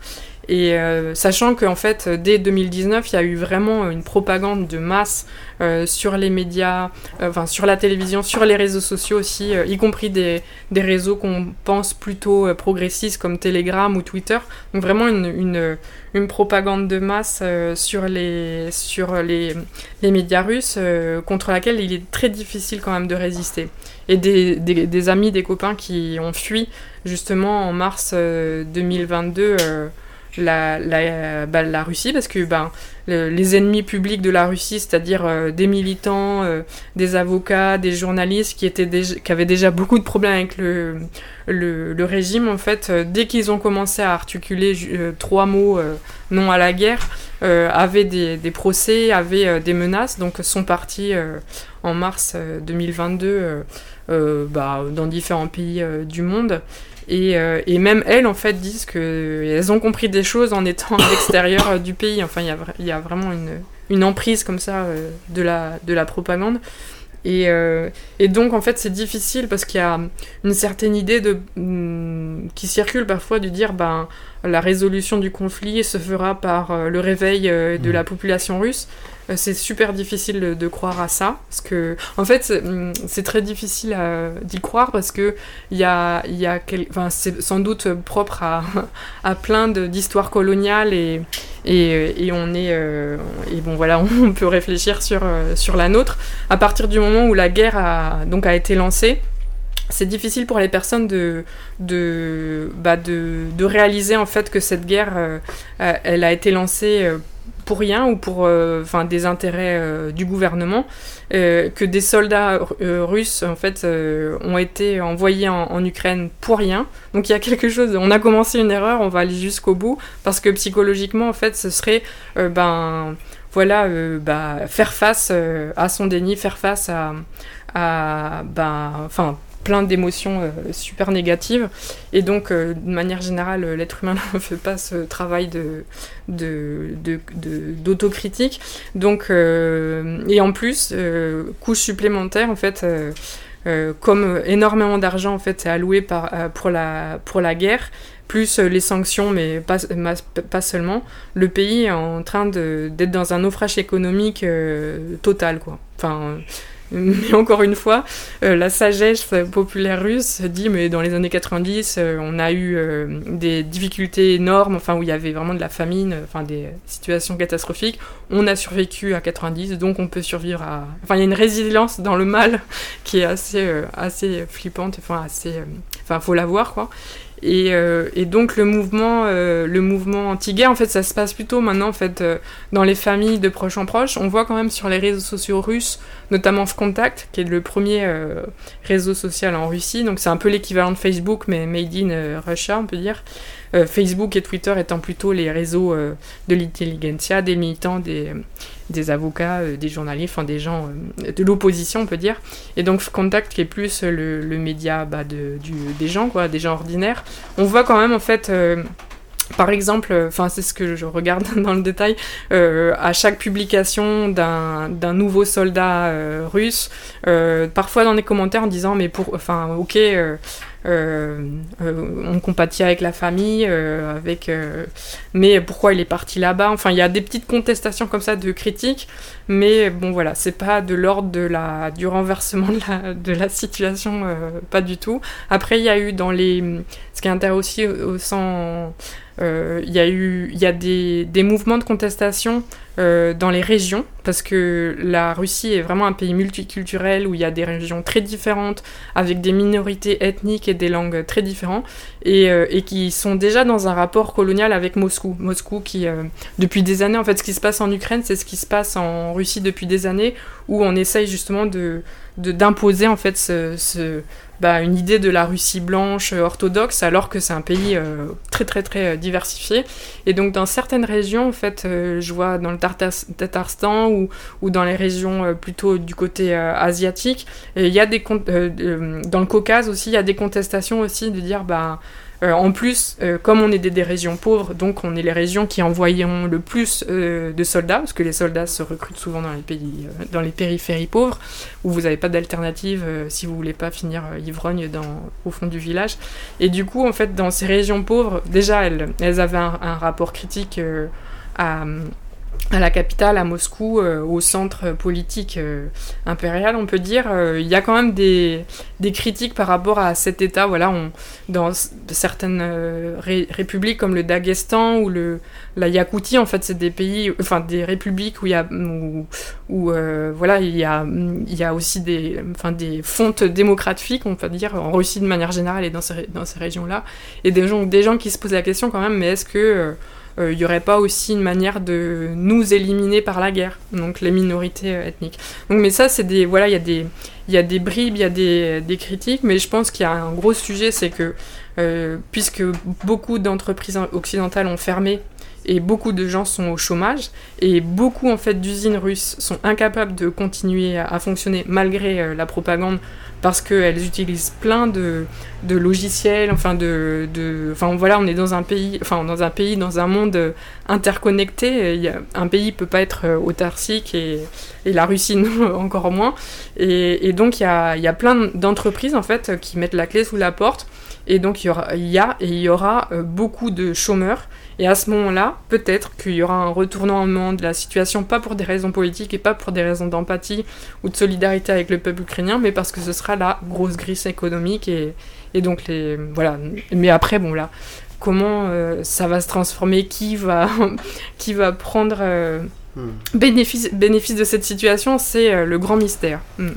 et euh, sachant qu'en fait, dès 2019, il y a eu vraiment une propagande de masse euh, sur les médias, euh, enfin sur la télévision, sur les réseaux sociaux aussi, y compris des, des réseaux qu'on pense plutôt progressistes comme Telegram ou Twitter. Donc vraiment une, une, une propagande de masse sur, les, sur les, les médias russes contre laquelle il est très difficile quand même de résister. Et des, des, des amis, des copains qui ont fui justement en mars 2022 la, la, bah, la Russie, parce que ben, les ennemis publics de la Russie, c'est-à-dire euh, des militants, euh, des avocats, des journalistes qui, étaient qui avaient déjà beaucoup de problèmes avec le, le, régime, en fait, euh, dès qu'ils ont commencé à articuler trois mots non à la guerre, avaient des, des, procès, avaient des menaces, donc sont partis en mars 2022 bah, dans différents pays du monde. Et, euh, et, même elles, en fait, disent qu'elles ont compris des choses en étant à l'extérieur euh, du pays. Enfin, il y a, y a, vraiment une, une, emprise comme ça euh, de, la, de la propagande. Et, et donc, en fait, c'est difficile parce qu'il y a une certaine idée de, mm, qui circule parfois de dire ben, la résolution du conflit se fera par le réveil de mmh. la population russe. Euh, c'est super difficile de, croire à ça. Parce que, en fait, c'est très difficile d'y croire parce que y a, y a c'est sans doute propre à, à plein d'histoires coloniales et, et, et, on est. Euh, et bon, voilà, on peut réfléchir sur, euh, sur la nôtre. À partir du moment où la guerre a, donc, a été lancée, c'est difficile pour les personnes de, de, bah de, de, réaliser en fait que cette guerre, elle a été lancée pour rien ou pour euh, enfin des intérêts euh, du gouvernement euh, que des soldats russes en fait ont été envoyés en, Ukraine pour rien. Donc il y a quelque chose on a commencé une erreur on va aller jusqu'au bout parce que psychologiquement en fait ce serait ben voilà bah, faire face à son déni faire face à, à ben enfin plein d'émotions euh, super négatives. Et donc, euh, de manière générale, l'être humain ne fait pas ce travail de, d'autocritique. De, donc, euh, et en plus, couche supplémentaire, en fait, comme énormément d'argent en fait est alloué par, pour, la, pour la guerre, plus les sanctions, mais pas, pas seulement, le pays est en train d'être dans un naufrage économique total, quoi. Enfin, mais encore une fois, euh, la sagesse populaire russe dit, mais dans les années 90, euh, on a eu euh, des difficultés énormes, enfin où il y avait vraiment de la famine, enfin des situations catastrophiques. On a survécu à 90, donc on peut survivre à. Enfin, il y a une résilience dans le mal qui est assez, assez flippante, enfin assez. Enfin, faut la voir, quoi. Euh, et, donc le mouvement, euh, le mouvement anti-guerre, en fait, ça se passe plutôt maintenant en fait euh, dans les familles de proches en proches. On voit quand même sur les réseaux sociaux russes, notamment Contact, qui est le premier réseau social en Russie. Donc c'est un peu l'équivalent de Facebook, mais made in Russia, on peut dire. Euh, Facebook et Twitter étant plutôt les réseaux euh, de l'intelligentsia, des militants, des, des avocats, euh, des journalistes, enfin des gens de l'opposition, on peut dire. Et donc Contact qui est plus le, média bah, de, des gens, quoi, des gens ordinaires. On voit quand même en fait par exemple, enfin c'est ce que je regarde dans le détail, à chaque publication d'un nouveau soldat russe, parfois dans les commentaires en disant mais pour, enfin ok, euh, euh, on compatit avec la famille, euh, avec, mais pourquoi il est parti là-bas? Enfin, il y a des petites contestations comme ça de critiques, mais bon voilà, c'est pas de l'ordre de la du renversement de la, de la situation, pas du tout. Après, il y a eu dans les, ce qui est intéressant aussi au, sein euh, il y a eu il y a des, des mouvements de contestation euh, dans les régions, parce que la Russie est vraiment un pays multiculturel où il y a des régions très différentes, avec des minorités ethniques et des langues très différentes, et, euh, et qui sont déjà dans un rapport colonial avec Moscou. Moscou qui, depuis des années, en fait, ce qui se passe en Ukraine, c'est ce qui se passe en Russie depuis des années, où on essaye justement de d'imposer en fait ce, ce bah, une idée de la Russie blanche euh, orthodoxe alors que c'est un pays euh, très très très euh, diversifié. Et donc dans certaines régions en fait je vois dans le Tatarstan ou, ou dans les régions plutôt du côté asiatique il y a des dans le Caucase aussi il y a des contestations aussi de dire bah euh, en plus, euh, comme on est des, régions pauvres, donc on est les régions qui envoyons le plus euh, de soldats, parce que les soldats se recrutent souvent dans les pays, dans les périphéries pauvres, où vous n'avez pas d'alternative si vous voulez pas finir ivrogne au fond du village. Et du coup, en fait, dans ces régions pauvres, déjà, elles, avaient un rapport critique à à la capitale, à Moscou, euh, au centre politique euh, impérial, on peut dire, euh, il y a quand même des, critiques par rapport à cet État. Voilà, dans certaines républiques comme le Daghestan ou la Yakoutie, en fait, c'est des pays, enfin des républiques où il y a, où, voilà, il y a aussi des, enfin des fontes démocratiques, on peut dire, en Russie de manière générale et dans ces, dans ces régions-là, et des gens, des gens qui se posent la question quand même, mais est-ce que il n'y aurait pas aussi une manière de nous éliminer par la guerre, donc les minorités ethniques. Donc, mais ça, c'est des. Voilà, il y a des. Y a des bribes, il y a des, des critiques, mais je pense qu'il y a un gros sujet, c'est que puisque beaucoup d'entreprises occidentales ont fermé et beaucoup de gens sont au chômage et beaucoup en fait d'usines russes sont incapables de continuer à, fonctionner malgré euh, la propagande parce qu'elles utilisent plein de, de, logiciels, enfin de, de, enfin voilà, on est dans un pays, enfin dans un pays, dans un monde interconnecté. Il y a, un pays peut pas être euh, autarcique et, la Russie encore moins. Et, donc il y a, y a plein d'entreprises en fait qui mettent la clé sous la porte. Et donc il y il y a et il y aura euh, beaucoup de chômeurs et à ce moment-là, peut-être qu'il y aura un retournement de la situation, pas pour des raisons politiques et pas pour des raisons d'empathie ou de solidarité avec le peuple ukrainien, mais parce que ce sera la grosse grise économique et, et donc les voilà. Mais après, bon là, comment euh, ça va se transformer? Qui va qui va prendre euh, hmm. bénéfice bénéfice de cette situation? C'est euh, le grand mystère. Hmm.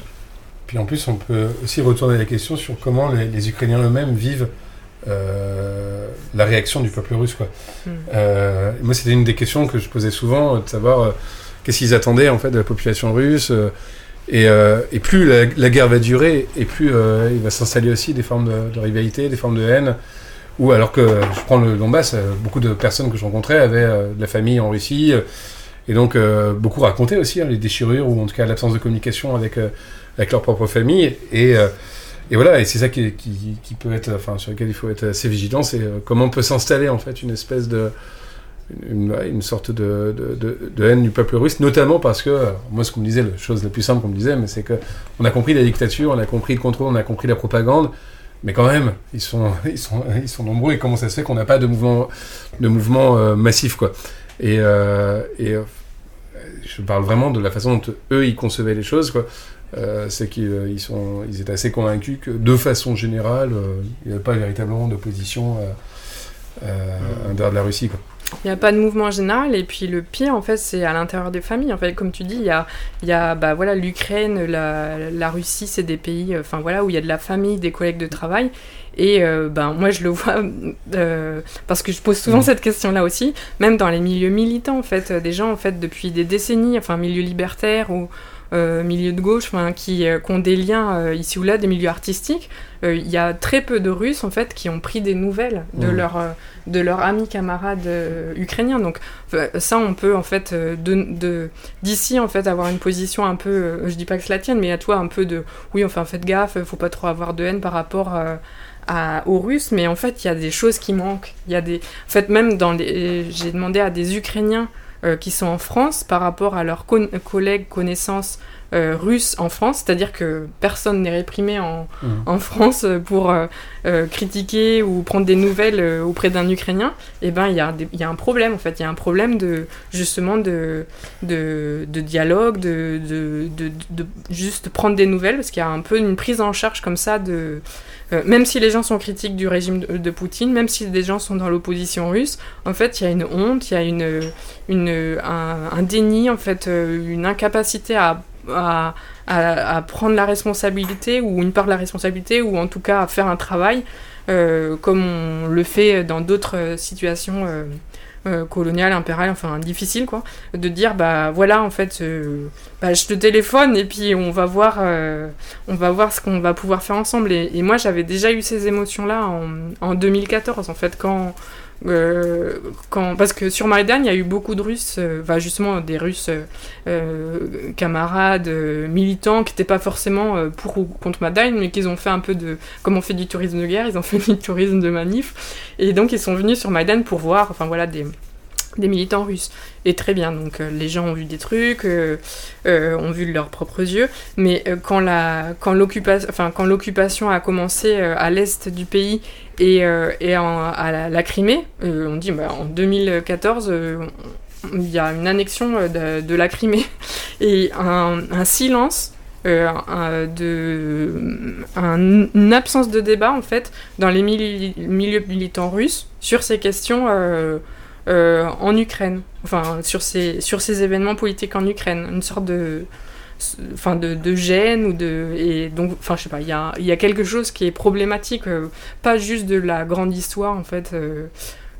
Puis en plus, on peut aussi retourner la question sur comment les, les Ukrainiens eux-mêmes vivent euh, la réaction du peuple russe. Quoi. Hmm. Euh, moi, c'était une des questions que je posais souvent, de savoir euh, qu'est-ce qu'ils attendaient en fait de la population russe. Et, et, plus la, guerre va durer, et plus il va s'installer aussi des formes de, rivalité, des formes de haine. Ou alors que je prends le Donbass, beaucoup de personnes que je rencontrais avaient de la famille en Russie, et donc beaucoup racontaient aussi hein, les déchirures ou en tout cas l'absence de communication avec avec leur propre famille. Et et voilà, et c'est ça qui, peut être, enfin, sur lequel il faut être assez vigilant, c'est euh, comment peut s'installer en fait une espèce de, une, sorte de, haine du peuple russe, notamment parce que, moi ce qu'on me disait, la chose la plus simple qu'on me disait, mais c'est que on a compris la dictature, on a compris le contrôle, on a compris la propagande, mais quand même, ils sont, ils sont, ils sont nombreux, et comment ça se fait qu'on n'a pas de mouvement, de mouvement euh, massif, quoi. Et, euh, et je parle vraiment de la façon dont eux, ils concevaient les choses, quoi. Euh, c'est qu'ils euh, sont, ils étaient assez convaincus que de façon générale, euh, il n'y avait pas véritablement d'opposition en dehors de la Russie. Quoi. Il n'y a pas de mouvement général et puis le pire en fait c'est à l'intérieur des familles. En fait comme tu dis il y a, il y a bah, voilà l'Ukraine, la, la, Russie c'est des pays enfin voilà où il y a de la famille, des collègues de travail et ben moi je le vois parce que je pose souvent mmh. cette question là aussi même dans les milieux militants en fait des gens en fait depuis des décennies enfin milieu libertaire ou milieu de gauche, qui, euh, qui, ont des liens euh, ici ou là, des milieux artistiques, il y a très peu de Russes en fait qui ont pris des nouvelles de mmh. leurs de leurs amis camarades ukrainiens. Donc ça, on peut en fait de d'ici en fait avoir une position un peu, je dis pas que c'est la tienne, mais à toi un peu de oui, enfin faites gaffe, faut pas trop avoir de haine par rapport à, aux Russes, mais en fait, il y a des choses qui manquent. Il y a des, en fait, même dans les, j'ai demandé à des Ukrainiens euh, qui sont en France par rapport à leurs collègues, connaissances euh, russes en France, c'est-à-dire que personne n'est réprimé en, mmh. en France pour euh, critiquer ou prendre des nouvelles auprès d'un Ukrainien, et eh ben il y, y, a un problème en fait, il y a un problème de justement de, de, de dialogue, de, de, de, juste prendre des nouvelles, parce qu'il y a un peu une prise en charge comme ça de euh, même si les gens sont critiques du régime de, Poutine, même si des gens sont dans l'opposition russe, en fait, il y a une honte, il y a une, une, un, déni, en fait, euh, une incapacité à, à, à, prendre la responsabilité, ou une part de la responsabilité, ou en tout cas à faire un travail, euh, comme on le fait dans d'autres situations euh, colonial, impérial, enfin difficile quoi, de dire bah voilà en fait euh, bah, je te téléphone et puis on va voir euh, on va voir ce qu'on va pouvoir faire ensemble. Et, moi j'avais déjà eu ces émotions là en, en 2014 en fait quand euh, quand, parce que sur Maïdan, il y a eu beaucoup de Russes, euh, justement des Russes euh, camarades, militants, qui n'étaient pas forcément pour ou contre Maïdan, mais qui ont fait un peu de. Comme on fait du tourisme de guerre, ils ont fait du tourisme de manif. Et donc ils sont venus sur Maïdan pour voir, enfin voilà, des des militants russes. Et très bien, donc euh, les gens ont vu des trucs, euh, euh, ont vu de leurs propres yeux, mais quand l'occupation quand a commencé à l'est du pays et, et à la, Crimée, on dit bah, en 2014 il y a une annexion de, la Crimée et un, silence de, une absence de débat en fait dans les milieux militants russes sur ces questions en Ukraine, enfin sur ces, sur ces événements politiques en Ukraine, une sorte de, enfin de, gêne ou de et donc enfin je sais pas il y a, y a, quelque chose qui est problématique euh, pas juste de la grande histoire en fait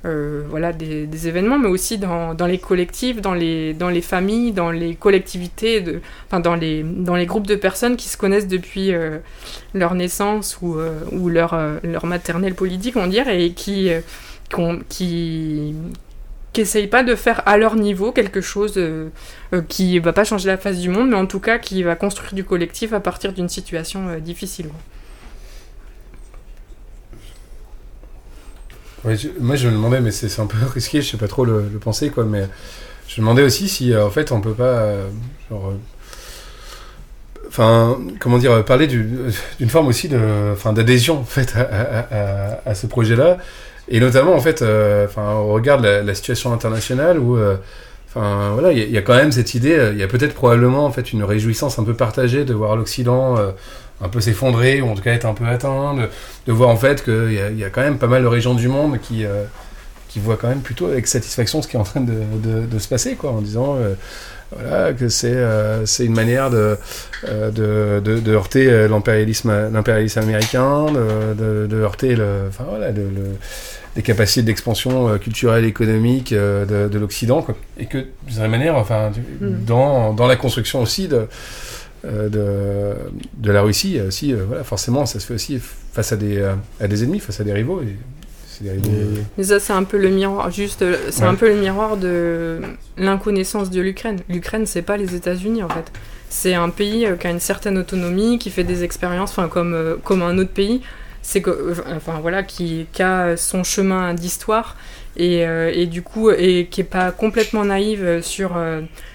euh, voilà, des, événements, mais aussi dans, les collectifs, dans les, dans les familles, dans les collectivités, de, enfin, dans, les, dans les groupes de personnes qui se connaissent depuis euh, leur naissance ou, euh, ou leur, leur maternelle politique, on dirait, et qui pas de faire à leur niveau quelque chose qui va pas changer la face du monde, mais en tout cas qui va construire du collectif à partir d'une situation difficile. moi je me demandais, mais c'est un peu risqué, je sais pas trop le, penser, quoi, mais je me demandais aussi si euh, en fait on peut pas. Euh, genre, euh, enfin, comment dire, parler d'une forme aussi d'adhésion en fait à, ce projet-là, et notamment en fait, enfin, on regarde la, situation internationale où, enfin, voilà, il y, a quand même cette idée, il y a peut-être probablement en fait une réjouissance un peu partagée de voir l'Occident un peu s'effondrer, ou en tout cas être un peu atteint, de, voir en fait qu'il y, a quand même pas mal de régions du monde qui, euh, qui voient quand même plutôt avec satisfaction ce qui est en train de, se passer, quoi, en disant euh, voilà, que c'est euh, c'est une manière de, de, de, heurter l'impérialisme américain, de, heurter le, enfin, voilà, le, les capacités d'expansion culturelle et économique de, l'Occident, et que d'une manière, enfin, mm. dans, dans la construction aussi de euh, de, de, la Russie aussi, euh, voilà, forcément, ça se fait aussi face à des, euh, à des ennemis, face à des rivaux. Et, Mais ça, c'est un peu le miroir, juste, c'est un peu le miroir de l'inconnaissance de l'Ukraine. L'Ukraine, c'est pas les États-Unis en fait. C'est un pays qui a une certaine autonomie, qui fait des expériences, enfin comme comme un autre pays. C'est que, enfin voilà, qui, qui, a son chemin d'histoire et, et, du coup, et qui est pas complètement naïve sur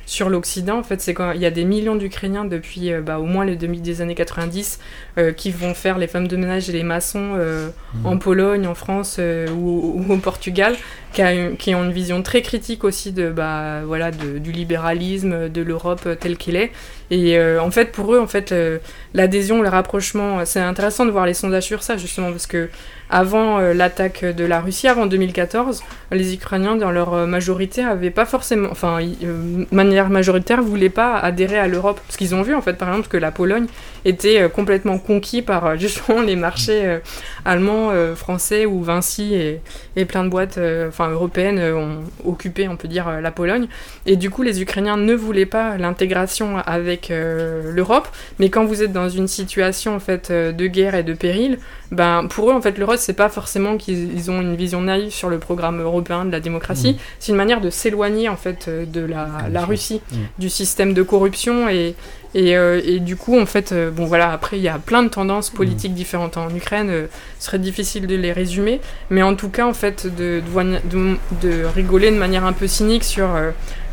sur l'Occident. En fait, c'est quand il y a des millions d'Ukrainiens depuis euh, bah, au moins les demi des années 90 euh, qui vont faire les femmes de ménage et les maçons euh, mmh. en Pologne, en France ou, au Portugal, qui, ont une vision très critique aussi de bah voilà du libéralisme, de l'Europe telle qu'elle est. Et en fait, pour eux, en fait, l'adhésion, le rapprochement, c'est intéressant de voir les sondages sur ça justement parce que avant l'attaque de la Russie, avant 2014, les Ukrainiens dans leur majorité avaient pas forcément, enfin, manière majoritaire, voulaient pas adhérer à l'Europe. Parce qu'ils ont vu, en fait, par exemple, que la Pologne était euh, complètement conquis par euh, justement les marchés euh, allemands, français, où Vinci et, et plein de boîtes enfin, européennes ont occupé, on peut dire, la Pologne. Et du coup, les Ukrainiens ne voulaient pas l'intégration avec l'Europe. Mais quand vous êtes dans une situation, en fait, de guerre et de péril, ben, pour eux, en fait, l'Europe, c'est pas forcément qu'ils ont une vision naïve sur le programme européen de la démocratie. Mmh. C'est une manière de s'éloigner, en fait, de la, la Russie, mmh. du système de corruption et, et, euh, et, du coup, en fait, euh, bon voilà, après, il y a plein de tendances politiques différentes en Ukraine. Euh, ce serait difficile de les résumer. Mais en tout cas, en fait, de, de, de rigoler de manière un peu cynique sur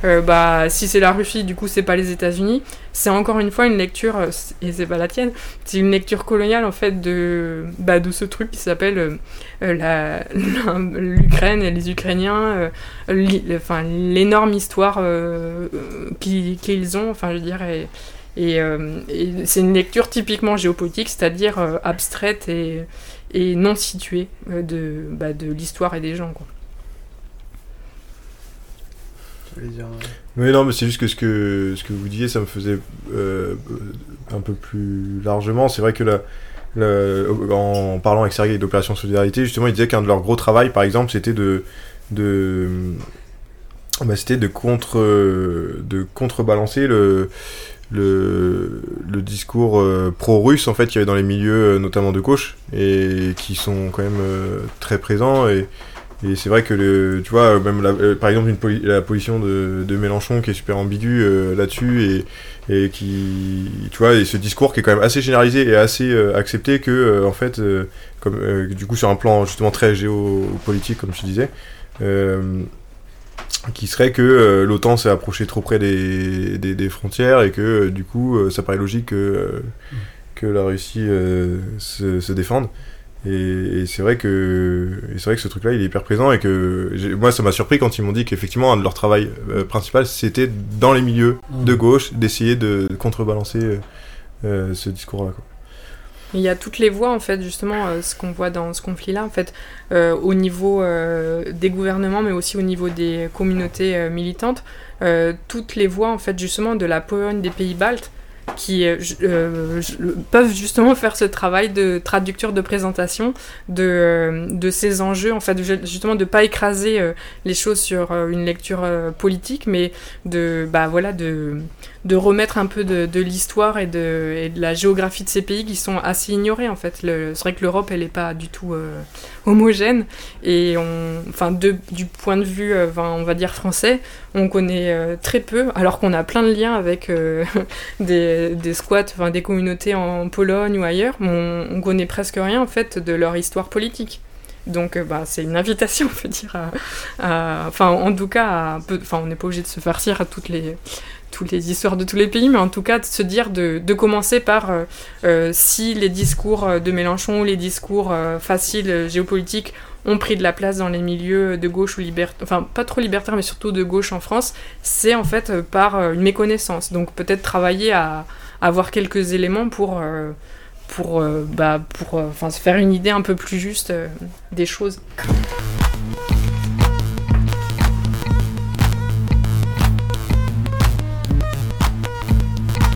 bah, si c'est la Russie, du coup, c'est pas les États-Unis. C'est encore une fois une lecture, et c'est pas la tienne, c'est une lecture coloniale, en fait, de, bah, de ce truc qui s'appelle l'Ukraine et les Ukrainiens, l'énorme histoire qu'ils ont, enfin, je dirais. Euh, et, c'est une lecture typiquement géopolitique, c'est-à-dire euh, abstraite et, non située euh, de, bah, de l'histoire et des gens. Oui, non, mais c'est juste que ce, que ce que vous disiez, ça me faisait un peu plus largement. C'est vrai que là, en parlant avec Sergei d'Opération Solidarité, justement, il disait qu'un de leurs gros travaux, par exemple, c'était de, de, bah, c'était de, contre, de contrebalancer le, le, le discours euh, pro-russe en fait qu'il y avait dans les milieux euh, notamment de gauche et qui sont quand même euh, très présents et, et c'est vrai que le, tu vois même par exemple une la position de, de, Mélenchon qui est super ambiguë là-dessus et, et qui tu vois et ce discours qui est quand même assez généralisé et assez accepté que en fait comme du coup sur un plan justement très géopolitique comme tu disais qui serait que euh, l'OTAN s'est approché trop près des, des, frontières et que euh, du coup euh, ça paraît logique que, que la Russie se, se, défende. Et, c'est vrai que c'est vrai que ce truc-là il est hyper présent et que moi ça m'a surpris quand ils m'ont dit qu'effectivement un de leur travail principal c'était dans les milieux mmh. de gauche d'essayer de contrebalancer ce discours-là. Il y a toutes les voix, en fait, justement, euh, ce qu'on voit dans ce conflit-là, en fait, euh, au niveau euh, des gouvernements, mais aussi au niveau des communautés militantes, toutes les voix, en fait, justement, de la Pologne, des pays baltes, qui peuvent justement faire ce travail de traducteur de présentation de, de ces enjeux, en fait, justement de pas écraser les choses sur une lecture politique, mais de, bah, voilà, de, de remettre un peu de, l'histoire et de, la géographie de ces pays qui sont assez ignorés en fait. C'est vrai que l'Europe elle n'est pas du tout euh, homogène et enfin du point de vue euh, on va dire français, on connaît euh, très peu alors qu'on a plein de liens avec des, squats, enfin des communautés en Pologne ou ailleurs, on, on connaît presque rien en fait de leur histoire politique. Donc bah, c'est une invitation, on peut dire, enfin en tout cas, enfin on n'est pas obligé de se farcir à toutes les toutes les histoires de tous les pays, mais en tout cas de se dire de, de commencer par euh, euh, si les discours euh, de Mélenchon ou les discours faciles géopolitiques ont pris de la place dans les milieux de gauche ou libertaire, enfin pas trop libertaire mais surtout de gauche en France, c'est en fait par une méconnaissance. Donc peut-être travailler à, avoir quelques éléments pour, pour, bah, pour se faire une idée un peu plus juste des choses.